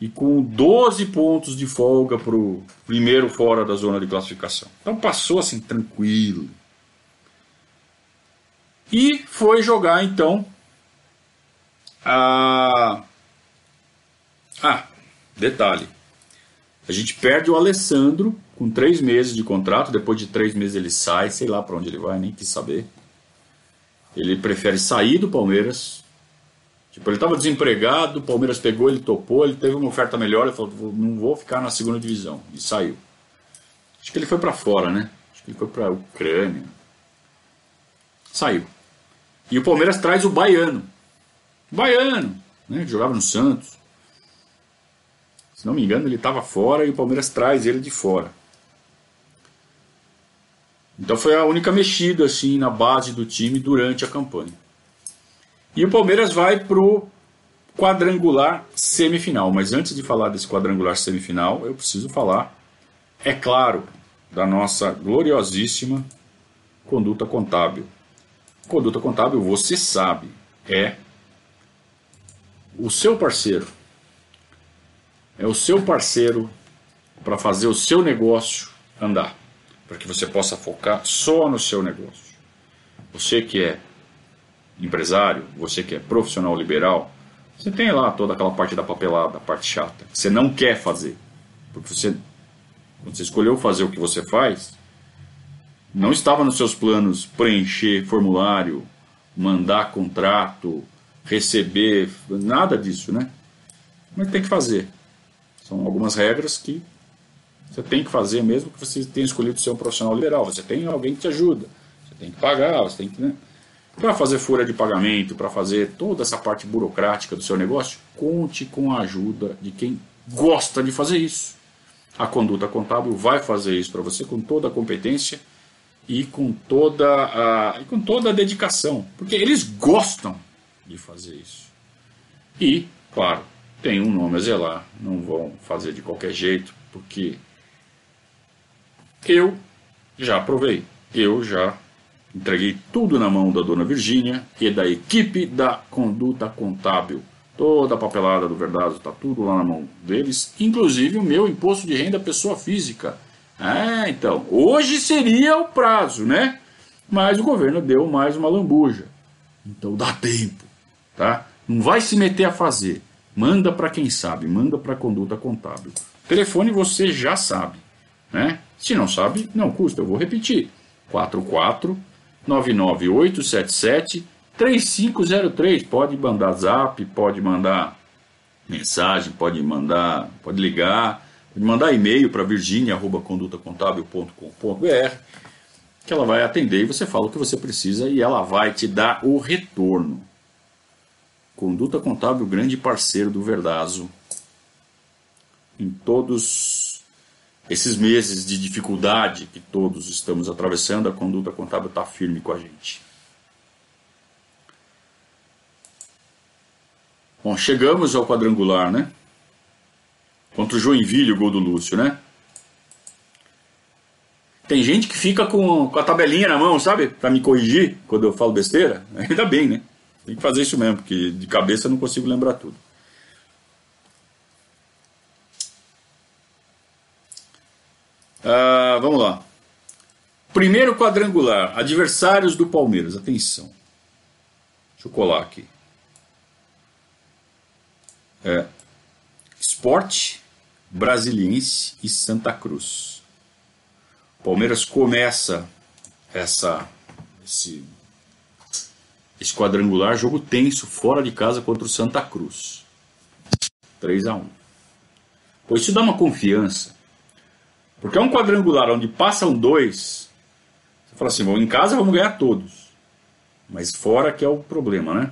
e com 12 pontos de folga para o primeiro fora da zona de classificação. Então passou assim tranquilo. E foi jogar então a. Ah, detalhe. A gente perde o Alessandro com três meses de contrato. Depois de três meses ele sai, sei lá para onde ele vai, nem quis saber. Ele prefere sair do Palmeiras. Tipo, ele estava desempregado, o Palmeiras pegou, ele topou, ele teve uma oferta melhor, ele falou: não vou ficar na segunda divisão. E saiu. Acho que ele foi para fora, né? Acho que ele foi para Ucrânia. Saiu. E o Palmeiras traz o Baiano. Baiano, né, que jogava no Santos. Se não me engano, ele estava fora e o Palmeiras traz ele de fora. Então foi a única mexida assim na base do time durante a campanha. E o Palmeiras vai pro quadrangular semifinal. Mas antes de falar desse quadrangular semifinal, eu preciso falar, é claro, da nossa gloriosíssima conduta contábil. Conduta contábil, você sabe, é o seu parceiro. É o seu parceiro para fazer o seu negócio andar, para que você possa focar só no seu negócio. Você que é empresário, você que é profissional liberal, você tem lá toda aquela parte da papelada, a parte chata, que você não quer fazer. Porque você, quando você escolheu fazer o que você faz, não estava nos seus planos preencher formulário, mandar contrato, receber, nada disso, né? Mas tem que fazer. São algumas regras que você tem que fazer mesmo que você tenha escolhido ser um profissional liberal. Você tem alguém que te ajuda. Você tem que pagar, você tem que. Né? Para fazer folha de pagamento, para fazer toda essa parte burocrática do seu negócio, conte com a ajuda de quem gosta de fazer isso. A conduta contábil vai fazer isso para você com toda a competência e com toda a, e com toda a dedicação, porque eles gostam de fazer isso. E, claro, tem um nome a zelar, não vão fazer de qualquer jeito, porque eu já provei, eu já Entreguei tudo na mão da dona Virgínia e da equipe da conduta contábil. Toda a papelada do Verdazo está tudo lá na mão deles, inclusive o meu imposto de renda pessoa física. Ah, então, hoje seria o prazo, né? Mas o governo deu mais uma lambuja. Então dá tempo, tá? Não vai se meter a fazer. Manda para quem sabe, manda para a conduta contábil. Telefone você já sabe, né? Se não sabe, não custa, eu vou repetir. 44 99877 3503. Pode mandar zap, pode mandar mensagem, pode mandar, pode ligar, mandar e-mail para virginia@condutacontábil.com.br que ela vai atender e você fala o que você precisa e ela vai te dar o retorno. Conduta Contábil, grande parceiro do Verdazo em todos esses meses de dificuldade que todos estamos atravessando, a conduta contábil está firme com a gente. Bom, chegamos ao quadrangular, né? Contra o Joinville, o gol do Lúcio, né? Tem gente que fica com, com a tabelinha na mão, sabe? Para me corrigir quando eu falo besteira. Ainda bem, né? Tem que fazer isso mesmo, porque de cabeça eu não consigo lembrar tudo. Ah, vamos lá. Primeiro quadrangular, adversários do Palmeiras. Atenção. Deixa eu colar aqui. É. Esporte, Brasiliense e Santa Cruz. Palmeiras começa essa esse, esse quadrangular, jogo tenso, fora de casa contra o Santa Cruz. 3 a 1 Pois isso dá uma confiança porque é um quadrangular onde passam dois. Você fala assim, bom, em casa vamos ganhar todos. Mas fora que é o problema, né?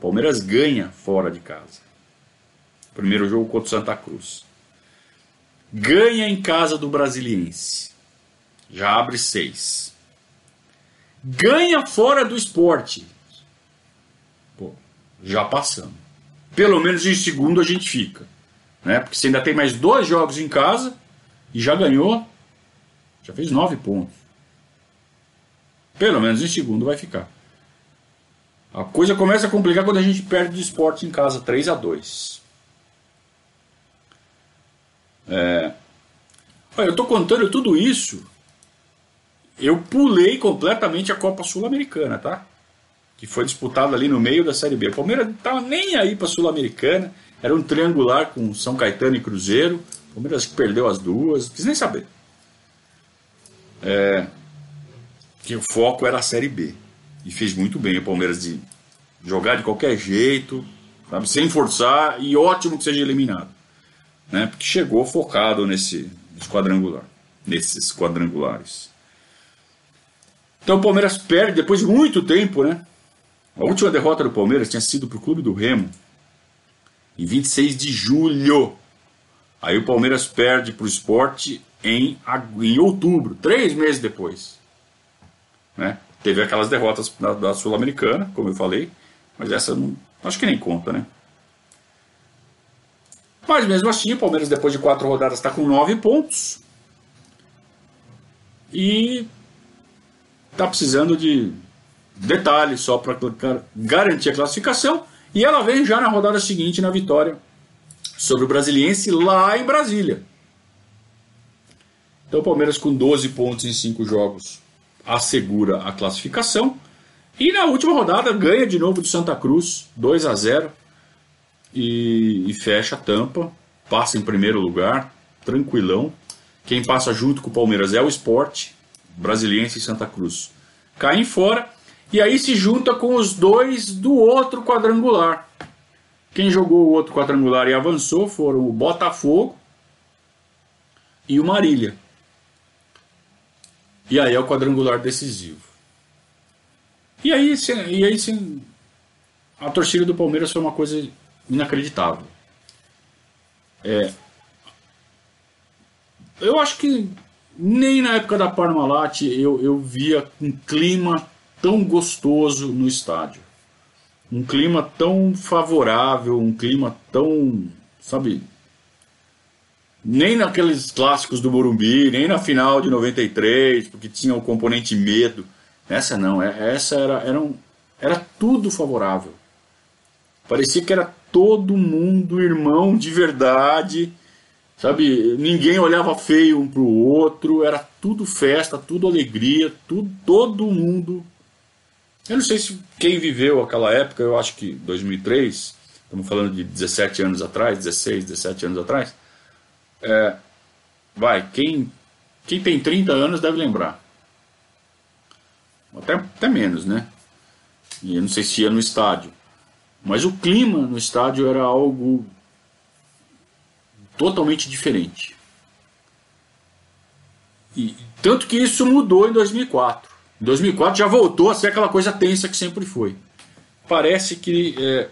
Palmeiras ganha fora de casa. Primeiro jogo contra o Santa Cruz. Ganha em casa do Brasiliense. Já abre seis. Ganha fora do esporte. Pô, já passamos. Pelo menos em segundo a gente fica. Né? Porque você ainda tem mais dois jogos em casa e já ganhou, já fez nove pontos. Pelo menos em segundo vai ficar. A coisa começa a complicar quando a gente perde de esporte em casa 3 a 2 é... Olha, eu estou contando tudo isso. Eu pulei completamente a Copa Sul-Americana, tá? Que foi disputada ali no meio da Série B. O Palmeiras não estava nem aí para a Sul-Americana. Era um triangular com São Caetano e Cruzeiro. O Palmeiras perdeu as duas, não quis nem saber. É, que o foco era a Série B. E fez muito bem o Palmeiras de jogar de qualquer jeito, sabe, sem forçar, e ótimo que seja eliminado. Né, porque chegou focado nesse, quadrangular, nesses quadrangulares. Então o Palmeiras perde depois de muito tempo, né? A última derrota do Palmeiras tinha sido para o Clube do Remo em 26 de julho Aí o Palmeiras perde para o esporte em, em outubro, três meses depois. Né? Teve aquelas derrotas da, da Sul-Americana, como eu falei, mas essa não, acho que nem conta, né? Mas mesmo assim, o Palmeiras, depois de quatro rodadas, está com nove pontos. E está precisando de detalhes só para garantir a classificação. E ela vem já na rodada seguinte na vitória sobre o Brasiliense lá em Brasília. Então o Palmeiras com 12 pontos em 5 jogos assegura a classificação. E na última rodada ganha de novo do Santa Cruz, 2 a 0 e, e fecha a tampa, passa em primeiro lugar, tranquilão. Quem passa junto com o Palmeiras é o Esporte, Brasiliense e Santa Cruz. Caem fora e aí se junta com os dois do outro quadrangular. Quem jogou o outro quadrangular e avançou foram o Botafogo e o Marília. E aí é o quadrangular decisivo. E aí, e aí a torcida do Palmeiras foi uma coisa inacreditável. É, eu acho que nem na época da Parmalat eu, eu via um clima tão gostoso no estádio. Um clima tão favorável, um clima tão, sabe, nem naqueles clássicos do Morumbi, nem na final de 93, porque tinha o componente medo. Essa não, é, essa era, era, um, era tudo favorável. Parecia que era todo mundo irmão de verdade, sabe? Ninguém olhava feio um pro outro, era tudo festa, tudo alegria, tudo, todo mundo. Eu não sei se quem viveu aquela época, eu acho que 2003, estamos falando de 17 anos atrás, 16, 17 anos atrás é, vai, quem, quem tem 30 anos deve lembrar. Até, até menos, né? E eu não sei se ia no estádio. Mas o clima no estádio era algo totalmente diferente. E, tanto que isso mudou em 2004. Em 2004 já voltou a ser aquela coisa tensa que sempre foi. Parece que é,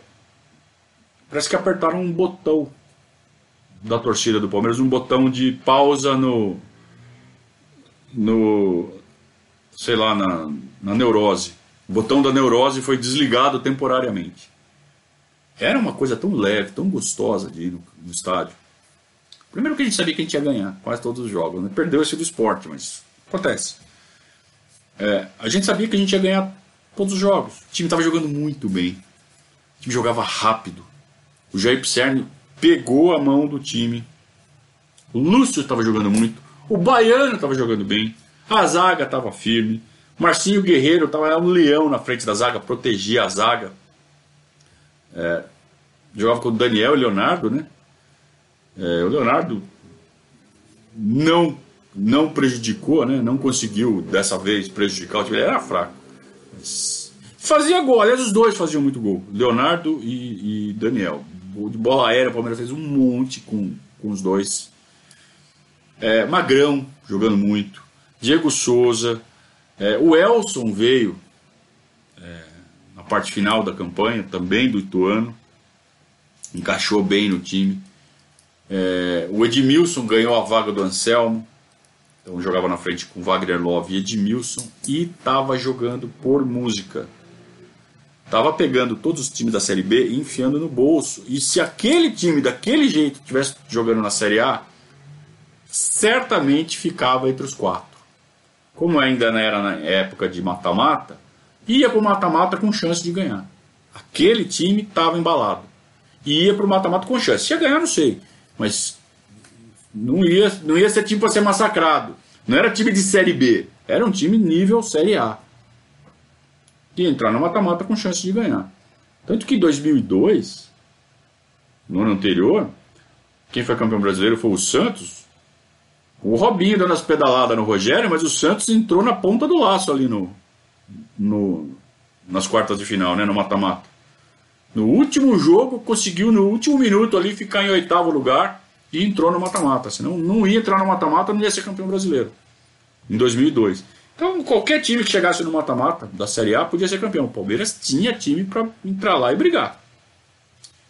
parece que apertaram um botão da torcida do Palmeiras um botão de pausa no. no. sei lá, na, na neurose. O botão da neurose foi desligado temporariamente. Era uma coisa tão leve, tão gostosa de ir no, no estádio. Primeiro que a gente sabia que a gente ia ganhar quase todos os jogos. Né? Perdeu esse do esporte, mas acontece. É, a gente sabia que a gente ia ganhar todos os jogos. O time estava jogando muito bem. O time jogava rápido. O Jair Pisserni pegou a mão do time. O Lúcio estava jogando muito. O Baiano estava jogando bem. A zaga estava firme. Marcinho Guerreiro estava um leão na frente da zaga, protegia a zaga. É, jogava com o Daniel e Leonardo, né? É, o Leonardo não não prejudicou, né? Não conseguiu dessa vez prejudicar o time. Ele era fraco. Fazia gol. Aliás, os dois faziam muito gol. Leonardo e, e Daniel de bola aérea, o Palmeiras fez um monte com, com os dois. É, Magrão jogando muito. Diego Souza. É, o Elson veio parte final da campanha, também do Ituano. Encaixou bem no time. É, o Edmilson ganhou a vaga do Anselmo. Então jogava na frente com Wagner Love e Edmilson. E estava jogando por música. Tava pegando todos os times da Série B e enfiando no bolso. E se aquele time daquele jeito estivesse jogando na Série A, certamente ficava entre os quatro. Como ainda era na época de mata-mata, ia para o mata-mata com chance de ganhar. Aquele time estava embalado. E ia para o mata-mata com chance. Se ia ganhar, não sei. Mas não ia, não ia ser time para ser massacrado. Não era time de Série B. Era um time nível Série A e entrar no mata-mata com chance de ganhar. Tanto que em 2002, no ano anterior, quem foi campeão brasileiro foi o Santos. O Robinho dando as pedaladas no Rogério, mas o Santos entrou na ponta do laço ali no, no nas quartas de final, né, no mata-mata. No último jogo, conseguiu no último minuto ali ficar em oitavo lugar e entrou no mata-mata. Senão não ia entrar no mata-mata, não ia ser campeão brasileiro. Em 2002. Então, qualquer time que chegasse no mata-mata da Série A podia ser campeão. O Palmeiras tinha time para entrar lá e brigar.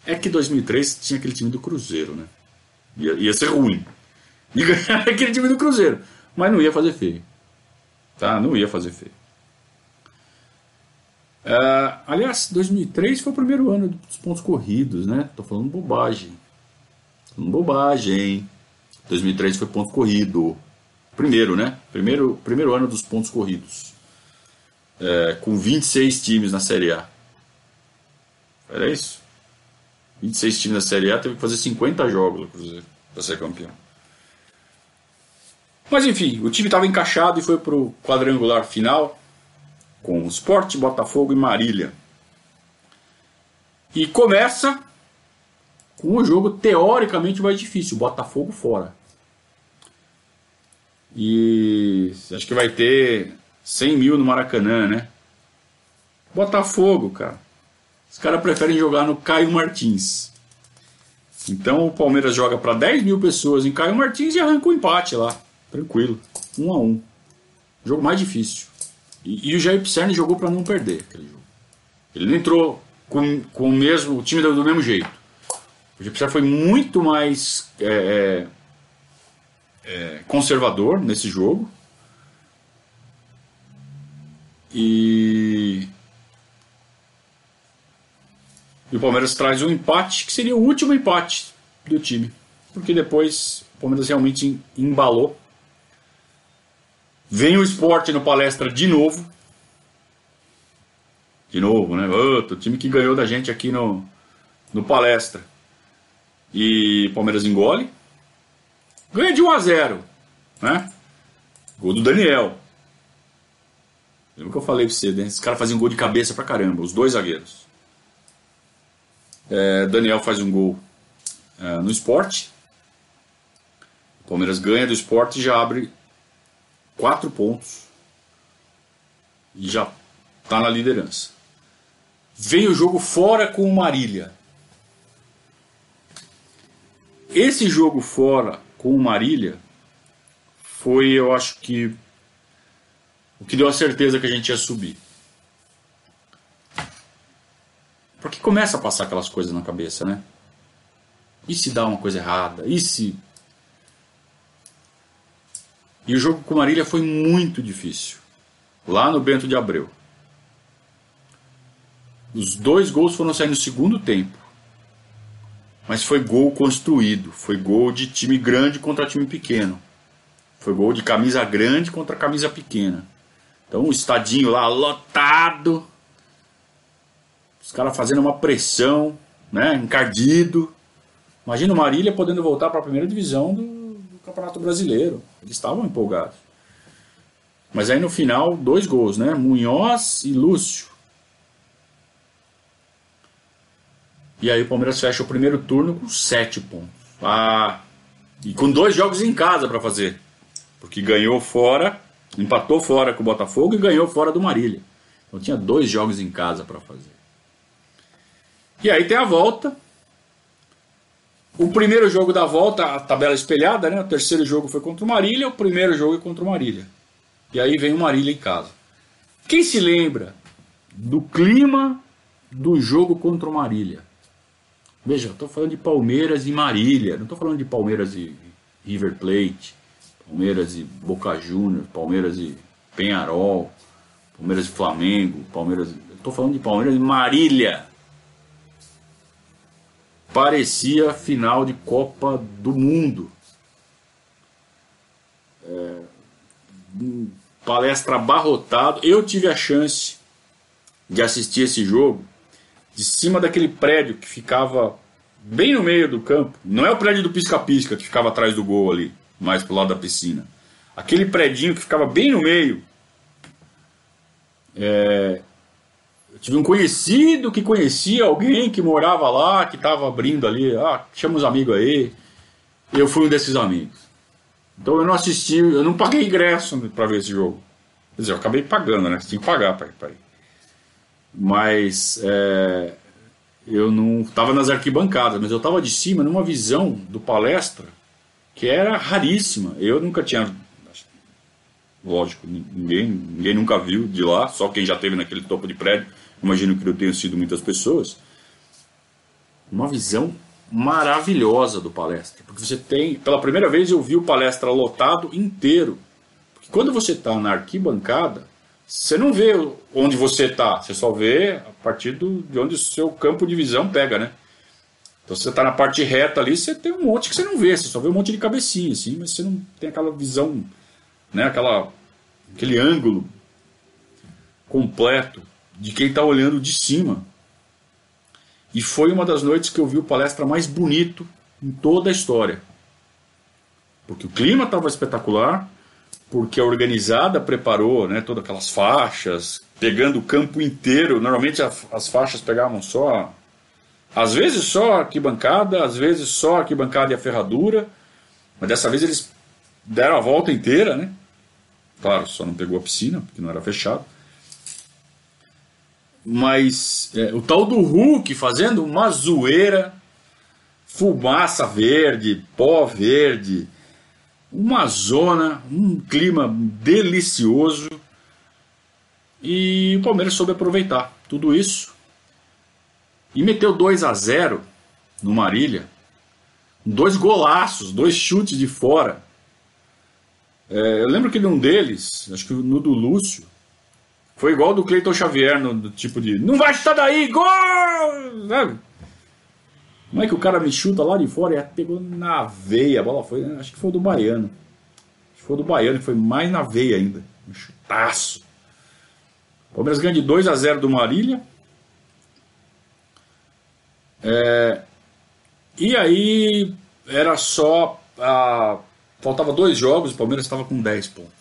É que 2003 tinha aquele time do Cruzeiro, né? Ia, ia ser ruim. E ganhar aquele time do Cruzeiro. Mas não ia fazer feio. Tá? Não ia fazer feio. Uh, aliás, 2003 foi o primeiro ano dos pontos corridos, né? Tô falando bobagem. Tô falando bobagem. 2003 foi ponto corrido. Primeiro, né? Primeiro, primeiro ano dos pontos corridos. é, com 26 times na Série A. Era isso? 26 times na Série A, teve que fazer 50 jogos para ser campeão. Mas enfim, o time estava encaixado e foi para o quadrangular final com o Sport, Botafogo e Marília. E começa com o jogo teoricamente mais difícil, Botafogo fora. E acho que vai ter 100 mil no Maracanã, né? Botafogo, cara. Os caras preferem jogar no Caio Martins. Então o Palmeiras joga para 10 mil pessoas em Caio Martins e arranca o um empate lá. Tranquilo. Um a um. Jogo mais difícil. E, e o Jair Pisserni jogou para não perder aquele jogo. Ele não entrou com, com o mesmo o time do, mesmo jeito. O Jair foi muito mais é, é, é, conservador nesse jogo. E, e o Palmeiras traz um empate que seria o último empate do time. Porque depois o Palmeiras realmente embalou Vem o esporte no palestra de novo. De novo, né? Outro time que ganhou da gente aqui no, no palestra. E Palmeiras engole. Ganha de 1 a 0 né? Gol do Daniel. Lembra que eu falei pra você, né? Esse cara fazia um gol de cabeça pra caramba, os dois zagueiros. É, Daniel faz um gol é, no esporte. Palmeiras ganha do esporte e já abre quatro pontos e já está na liderança. Vem o jogo fora com o Marília. Esse jogo fora com o Marília foi, eu acho que, o que deu a certeza que a gente ia subir. Porque começa a passar aquelas coisas na cabeça, né? E se dá uma coisa errada? E se e o jogo com Marília foi muito difícil, lá no Bento de Abreu. Os dois gols foram sair no segundo tempo. Mas foi gol construído, foi gol de time grande contra time pequeno. Foi gol de camisa grande contra camisa pequena. Então o estadinho lá lotado. Os caras fazendo uma pressão, né, encardido. Imagina o Marília podendo voltar para a primeira divisão do, Campeonato Brasileiro. Eles estavam empolgados. Mas aí no final, dois gols, né? Munhoz e Lúcio. E aí o Palmeiras fecha o primeiro turno com sete pontos. Ah, e com dois jogos em casa para fazer. Porque ganhou fora, empatou fora com o Botafogo e ganhou fora do Marília. Então tinha dois jogos em casa para fazer. E aí tem a volta, o primeiro jogo da volta, a tabela espelhada, né? O terceiro jogo foi contra o Marília, o primeiro jogo é contra o Marília. E aí vem o Marília em casa. Quem se lembra do clima do jogo contra o Marília? Veja, estou falando de Palmeiras e Marília, não estou falando de Palmeiras e River Plate, Palmeiras e Boca Juniors, Palmeiras e Penharol, Palmeiras e Flamengo, Palmeiras. Estou falando de Palmeiras e Marília parecia final de Copa do Mundo. É, palestra abarrotado. Eu tive a chance de assistir esse jogo de cima daquele prédio que ficava bem no meio do campo. Não é o prédio do pisca-pisca que ficava atrás do gol ali, mais pro lado da piscina. Aquele prédio que ficava bem no meio. É, eu tive um conhecido que conhecia alguém que morava lá, que estava abrindo ali. Ah, chama os amigos aí. Eu fui um desses amigos. Então eu não assisti, eu não paguei ingresso para ver esse jogo. Quer dizer, eu acabei pagando, né? Tinha que pagar para ir. Mas é, eu não estava nas arquibancadas, mas eu estava de cima numa visão do palestra que era raríssima. Eu nunca tinha lógico, ninguém, ninguém nunca viu de lá, só quem já teve naquele topo de prédio imagino que eu tenha sido muitas pessoas, uma visão maravilhosa do palestra. Porque você tem, pela primeira vez eu vi o palestra lotado inteiro. Porque quando você está na arquibancada, você não vê onde você está, você só vê a partir do, de onde o seu campo de visão pega, né? Então você está na parte reta ali, você tem um monte que você não vê, você só vê um monte de cabecinha, assim, mas você não tem aquela visão, né? Aquela, aquele ângulo completo de quem está olhando de cima. E foi uma das noites que eu vi o palestra mais bonito em toda a história. Porque o clima estava espetacular, porque a organizada preparou né, todas aquelas faixas, pegando o campo inteiro. Normalmente as faixas pegavam só, às vezes só a arquibancada, às vezes só a arquibancada e a ferradura, mas dessa vez eles deram a volta inteira, né? Claro, só não pegou a piscina, porque não era fechado. Mas é, o tal do Hulk fazendo uma zoeira, fumaça verde, pó verde, uma zona, um clima delicioso. E o Palmeiras soube aproveitar tudo isso e meteu 2 a 0 no Marília. Dois golaços, dois chutes de fora. É, eu lembro que num deles, acho que no do Lúcio, foi igual do Cleiton Xavier, no do tipo de não vai chutar daí, gol! Como é que o cara me chuta lá de fora e pegou na veia? A bola foi, acho que foi do Baiano. Acho que foi do Baiano, que foi mais na veia ainda. Um chutaço. O Palmeiras ganha de 2 a 0 do Marília. É, e aí era só a Faltava dois jogos, o Palmeiras estava com 10 pontos.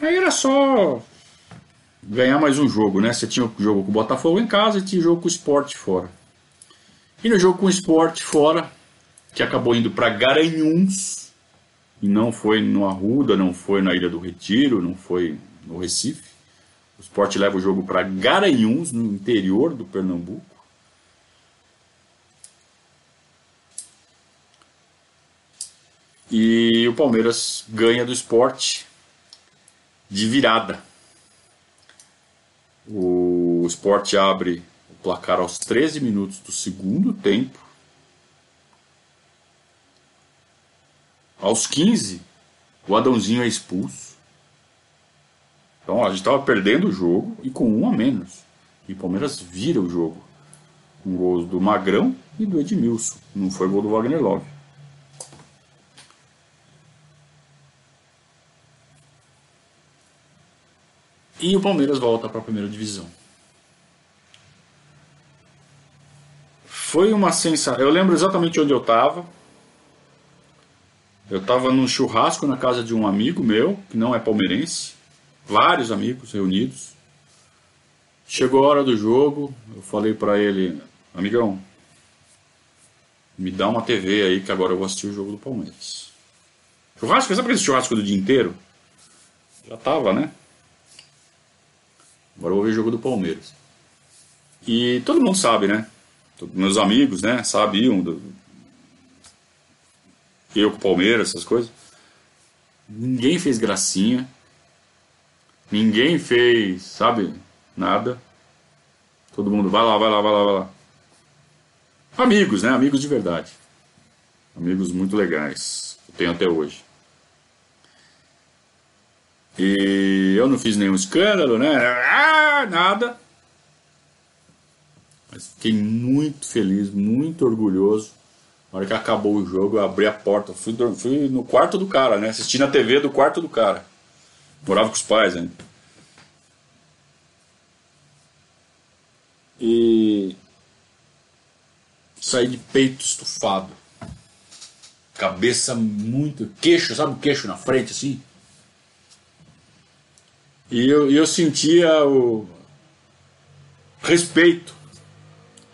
Aí era só ganhar mais um jogo, né? Você tinha o jogo com o Botafogo em casa e tinha o jogo com o Sport fora. E no jogo com o Sport fora, que acabou indo para Garanhuns, e não foi no Arruda, não foi na Ilha do Retiro, não foi no Recife. O Sport leva o jogo para Garanhuns, no interior do Pernambuco. E o Palmeiras ganha do esporte de virada. O esporte abre o placar aos 13 minutos do segundo tempo. Aos 15, o Adãozinho é expulso. Então a gente estava perdendo o jogo e com um a menos. E o Palmeiras vira o jogo. Com gols do Magrão e do Edmilson. Não foi gol do Wagner Love. E o Palmeiras volta para a primeira divisão. Foi uma sensação. Eu lembro exatamente onde eu estava. Eu estava num churrasco na casa de um amigo meu, que não é palmeirense. Vários amigos reunidos. Chegou a hora do jogo, eu falei para ele, amigão, me dá uma TV aí que agora eu vou assistir o jogo do Palmeiras. Churrasco, sabe aquele churrasco do dia inteiro? Já tava, né? Agora eu vou ver o jogo do Palmeiras. E todo mundo sabe, né? Meus amigos, né? Sabiam do... eu com o Palmeiras, essas coisas. Ninguém fez gracinha. Ninguém fez, sabe? Nada. Todo mundo vai lá, vai lá, vai lá, vai lá. Amigos, né? Amigos de verdade. Amigos muito legais. Eu tenho até hoje. E eu não fiz nenhum escândalo, né? Ah, nada. Mas fiquei muito feliz, muito orgulhoso. Na hora que acabou o jogo, eu abri a porta. Fui, fui no quarto do cara, né? Assisti na TV do quarto do cara. Morava com os pais ainda. E saí de peito estufado. Cabeça muito. Queixo, sabe o queixo na frente assim? E eu, eu sentia o respeito.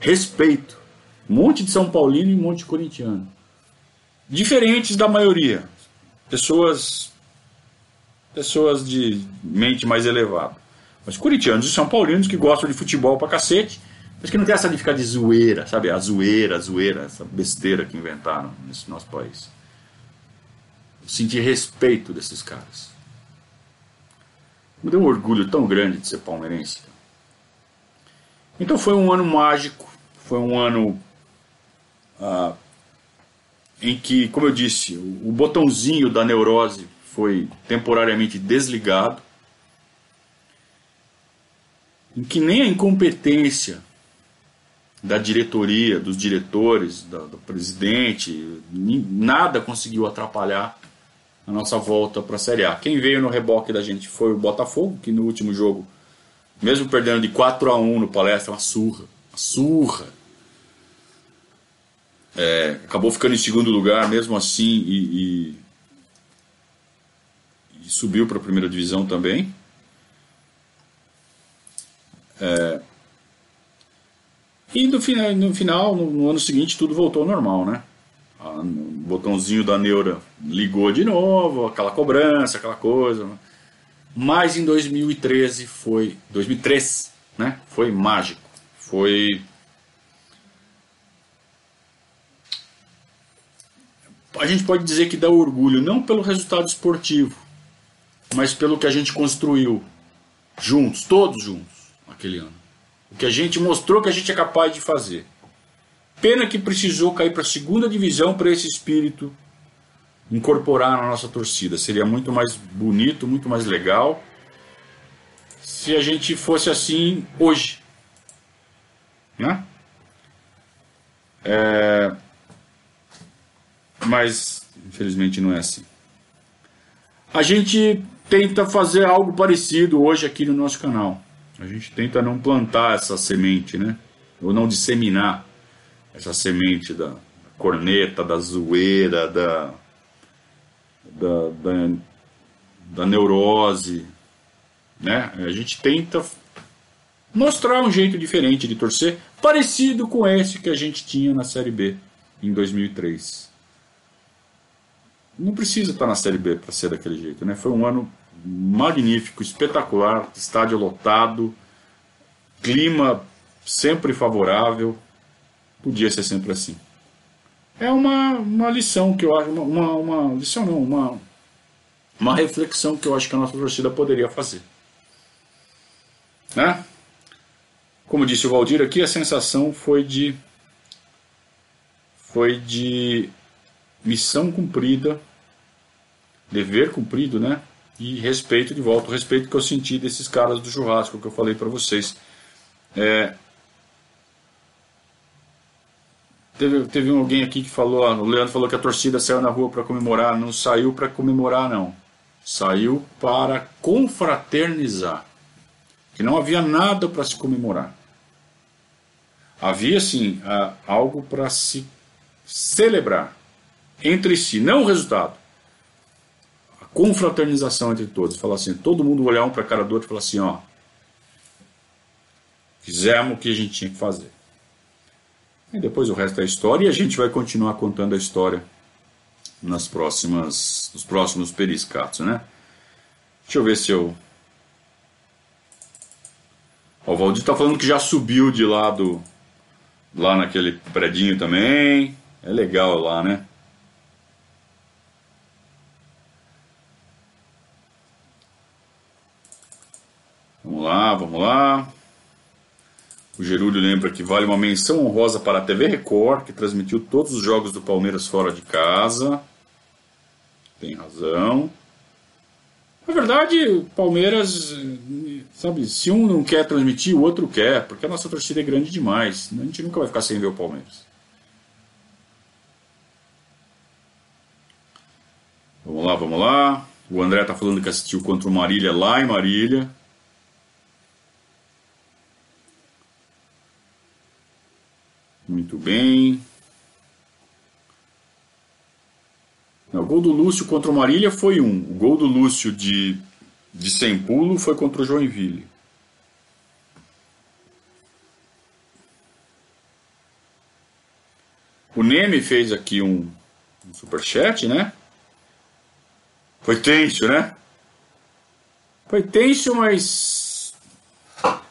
Respeito. Um monte de São Paulino e um monte de corintiano. Diferentes da maioria. Pessoas pessoas de mente mais elevada. Mas corintianos e são paulinos que gostam de futebol pra cacete, mas que não tem essa de ficar de zoeira, sabe? A zoeira, a zoeira, essa besteira que inventaram nesse nosso país. Eu senti respeito desses caras. Me deu um orgulho tão grande de ser palmeirense. Então foi um ano mágico, foi um ano ah, em que, como eu disse, o, o botãozinho da neurose foi temporariamente desligado, em que nem a incompetência da diretoria, dos diretores, da, do presidente, nada conseguiu atrapalhar a nossa volta para a Série A. Quem veio no reboque da gente foi o Botafogo, que no último jogo, mesmo perdendo de 4 a 1 no palestra, uma surra, uma surra. É, acabou ficando em segundo lugar mesmo assim e, e, e subiu para a primeira divisão também. É, e no final, no, final no, no ano seguinte, tudo voltou ao normal, né? o botãozinho da neura ligou de novo, aquela cobrança, aquela coisa. Mas em 2013 foi. 2003, né? Foi mágico. Foi. A gente pode dizer que dá orgulho, não pelo resultado esportivo, mas pelo que a gente construiu juntos, todos juntos, naquele ano. O que a gente mostrou que a gente é capaz de fazer. Pena que precisou cair para a segunda divisão para esse espírito incorporar na nossa torcida. Seria muito mais bonito, muito mais legal se a gente fosse assim hoje. Né? É... Mas, infelizmente, não é assim. A gente tenta fazer algo parecido hoje aqui no nosso canal. A gente tenta não plantar essa semente, né? Ou não disseminar essa semente da corneta, da zoeira, da, da, da, da neurose. Né? A gente tenta mostrar um jeito diferente de torcer, parecido com esse que a gente tinha na Série B em 2003. Não precisa estar na Série B para ser daquele jeito, né? Foi um ano magnífico, espetacular, estádio lotado, clima sempre favorável, podia ser sempre assim. É uma, uma lição que eu acho, uma, uma lição não, uma, uma reflexão que eu acho que a nossa torcida poderia fazer. Né? Como disse o Valdir aqui, a sensação foi de foi de missão cumprida, dever cumprido, né? E respeito de volta, o respeito que eu senti desses caras do churrasco que eu falei para vocês. É, Teve, teve alguém aqui que falou, o Leandro falou que a torcida saiu na rua para comemorar. Não saiu para comemorar, não. Saiu para confraternizar. Que não havia nada para se comemorar. Havia, sim, algo para se celebrar entre si, não o resultado. A confraternização entre todos. Falar assim, todo mundo olhar um para a cara do outro e falar assim, ó. Fizemos o que a gente tinha que fazer. E depois o resto é história e a gente vai continuar contando a história nas próximas, nos próximos periscatos, né? Deixa eu ver se eu. Ó, o Valdir está falando que já subiu de lado lá naquele predinho também. É legal lá, né? Vamos lá, vamos lá. O Gerúlio lembra que vale uma menção honrosa para a TV Record, que transmitiu todos os jogos do Palmeiras fora de casa. Tem razão. Na verdade, o Palmeiras, sabe, se um não quer transmitir, o outro quer, porque a nossa torcida é grande demais. A gente nunca vai ficar sem ver o Palmeiras. Vamos lá, vamos lá. O André tá falando que assistiu contra o Marília lá em Marília. Muito bem. o gol do Lúcio contra o Marília foi um. O gol do Lúcio de, de sem pulo foi contra o Joinville. O Neme fez aqui um, um superchat, né? Foi tenso, né? Foi tenso, mas.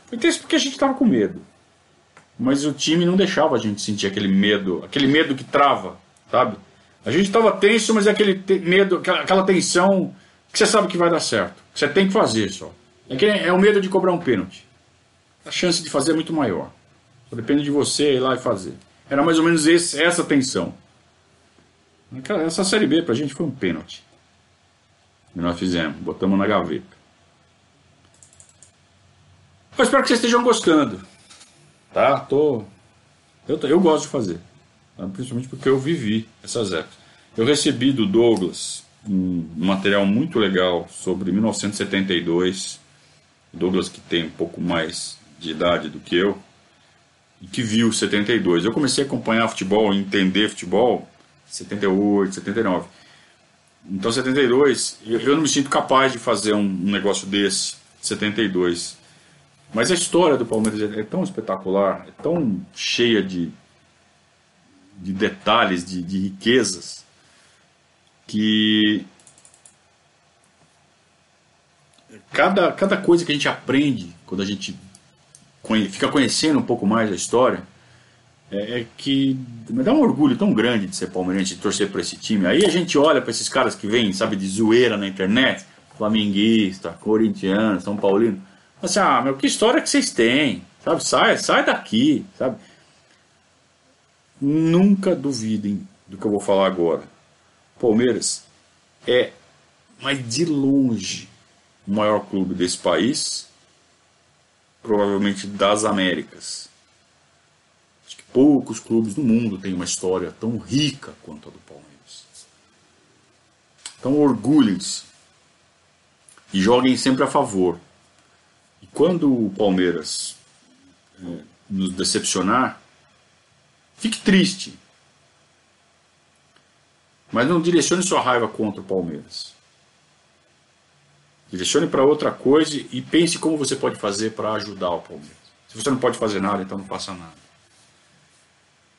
Foi tenso porque a gente tava com medo mas o time não deixava a gente sentir aquele medo, aquele medo que trava, sabe? A gente estava tenso, mas é aquele te medo, aquela, aquela, tensão que você sabe que vai dar certo. Você tem que fazer só. É, que é o medo de cobrar um pênalti. A chance de fazer é muito maior. Só depende de você ir lá e fazer. Era mais ou menos esse, essa tensão. Essa Série B pra gente foi um pênalti. E nós fizemos, botamos na gaveta. Eu espero que vocês estejam gostando. Tá? Tô. Eu, eu gosto de fazer. Tá? Principalmente porque eu vivi essas épocas. Eu recebi do Douglas um material muito legal sobre 1972. Douglas, que tem um pouco mais de idade do que eu, e que viu 72. Eu comecei a acompanhar futebol, entender futebol, 78, 79. Então, 72, eu, eu não me sinto capaz de fazer um, um negócio desse, 72. Mas a história do Palmeiras é tão espetacular, é tão cheia de, de detalhes, de, de riquezas, que cada, cada coisa que a gente aprende quando a gente conhe, fica conhecendo um pouco mais a história é, é, que me dá um orgulho tão grande de ser palmeirense, de torcer para esse time. Aí a gente olha para esses caras que vêm, sabe, de zoeira na internet, flamenguista, corintiano, são paulino. Assim, ah, meu, que história que vocês têm? Sabe, sai, sai daqui, sabe? Nunca duvidem do que eu vou falar agora. Palmeiras é, mas de longe, o maior clube desse país, provavelmente das Américas. Acho que poucos clubes do mundo têm uma história tão rica quanto a do Palmeiras. Então orgulhem-se e joguem sempre a favor. Quando o Palmeiras é, nos decepcionar, fique triste. Mas não direcione sua raiva contra o Palmeiras. Direcione para outra coisa e pense como você pode fazer para ajudar o Palmeiras. Se você não pode fazer nada, então não faça nada.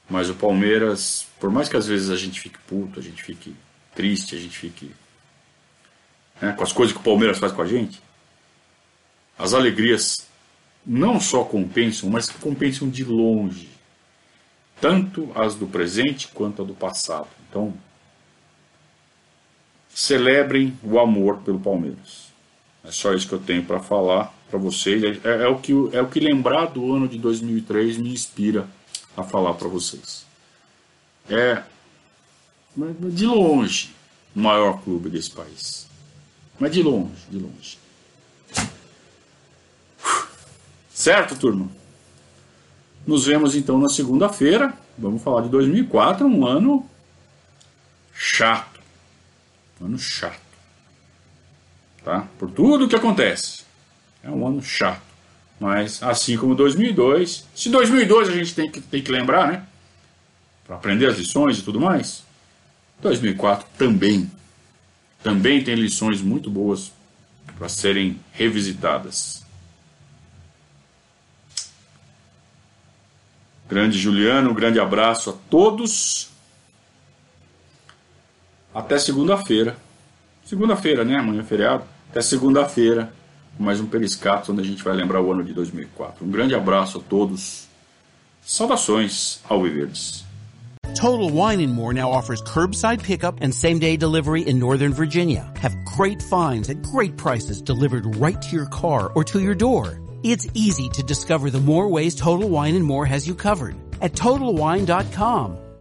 Mas o Palmeiras, por mais que às vezes a gente fique puto, a gente fique triste, a gente fique né, com as coisas que o Palmeiras faz com a gente, as alegrias não só compensam, mas compensam de longe. Tanto as do presente quanto a do passado. Então, celebrem o amor pelo Palmeiras. É só isso que eu tenho para falar para vocês. É, é, o que, é o que lembrar do ano de 2003 me inspira a falar para vocês. É, de longe, o maior clube desse país. Mas de longe, de longe. Certo, turma? Nos vemos então na segunda-feira. Vamos falar de 2004, um ano chato. Um ano chato. Tá? Por tudo que acontece. É um ano chato. Mas assim como 2002, se 2002 a gente tem que, tem que lembrar, né? Para aprender as lições e tudo mais. 2004 também. Também tem lições muito boas para serem revisitadas. Grande Juliano, grande abraço a todos. Até segunda-feira. Segunda-feira, né? Amanhã é feriado. Até segunda-feira, mais um Periscato, onde a gente vai lembrar o ano de 2004. Um grande abraço a todos. Saudações ao Viverdes. Total Wine More now offers curbside pickup and same day delivery in Northern Virginia. Have great finds at great prices delivered right to your car or to your door. It's easy to discover the more ways Total Wine and More has you covered at TotalWine.com.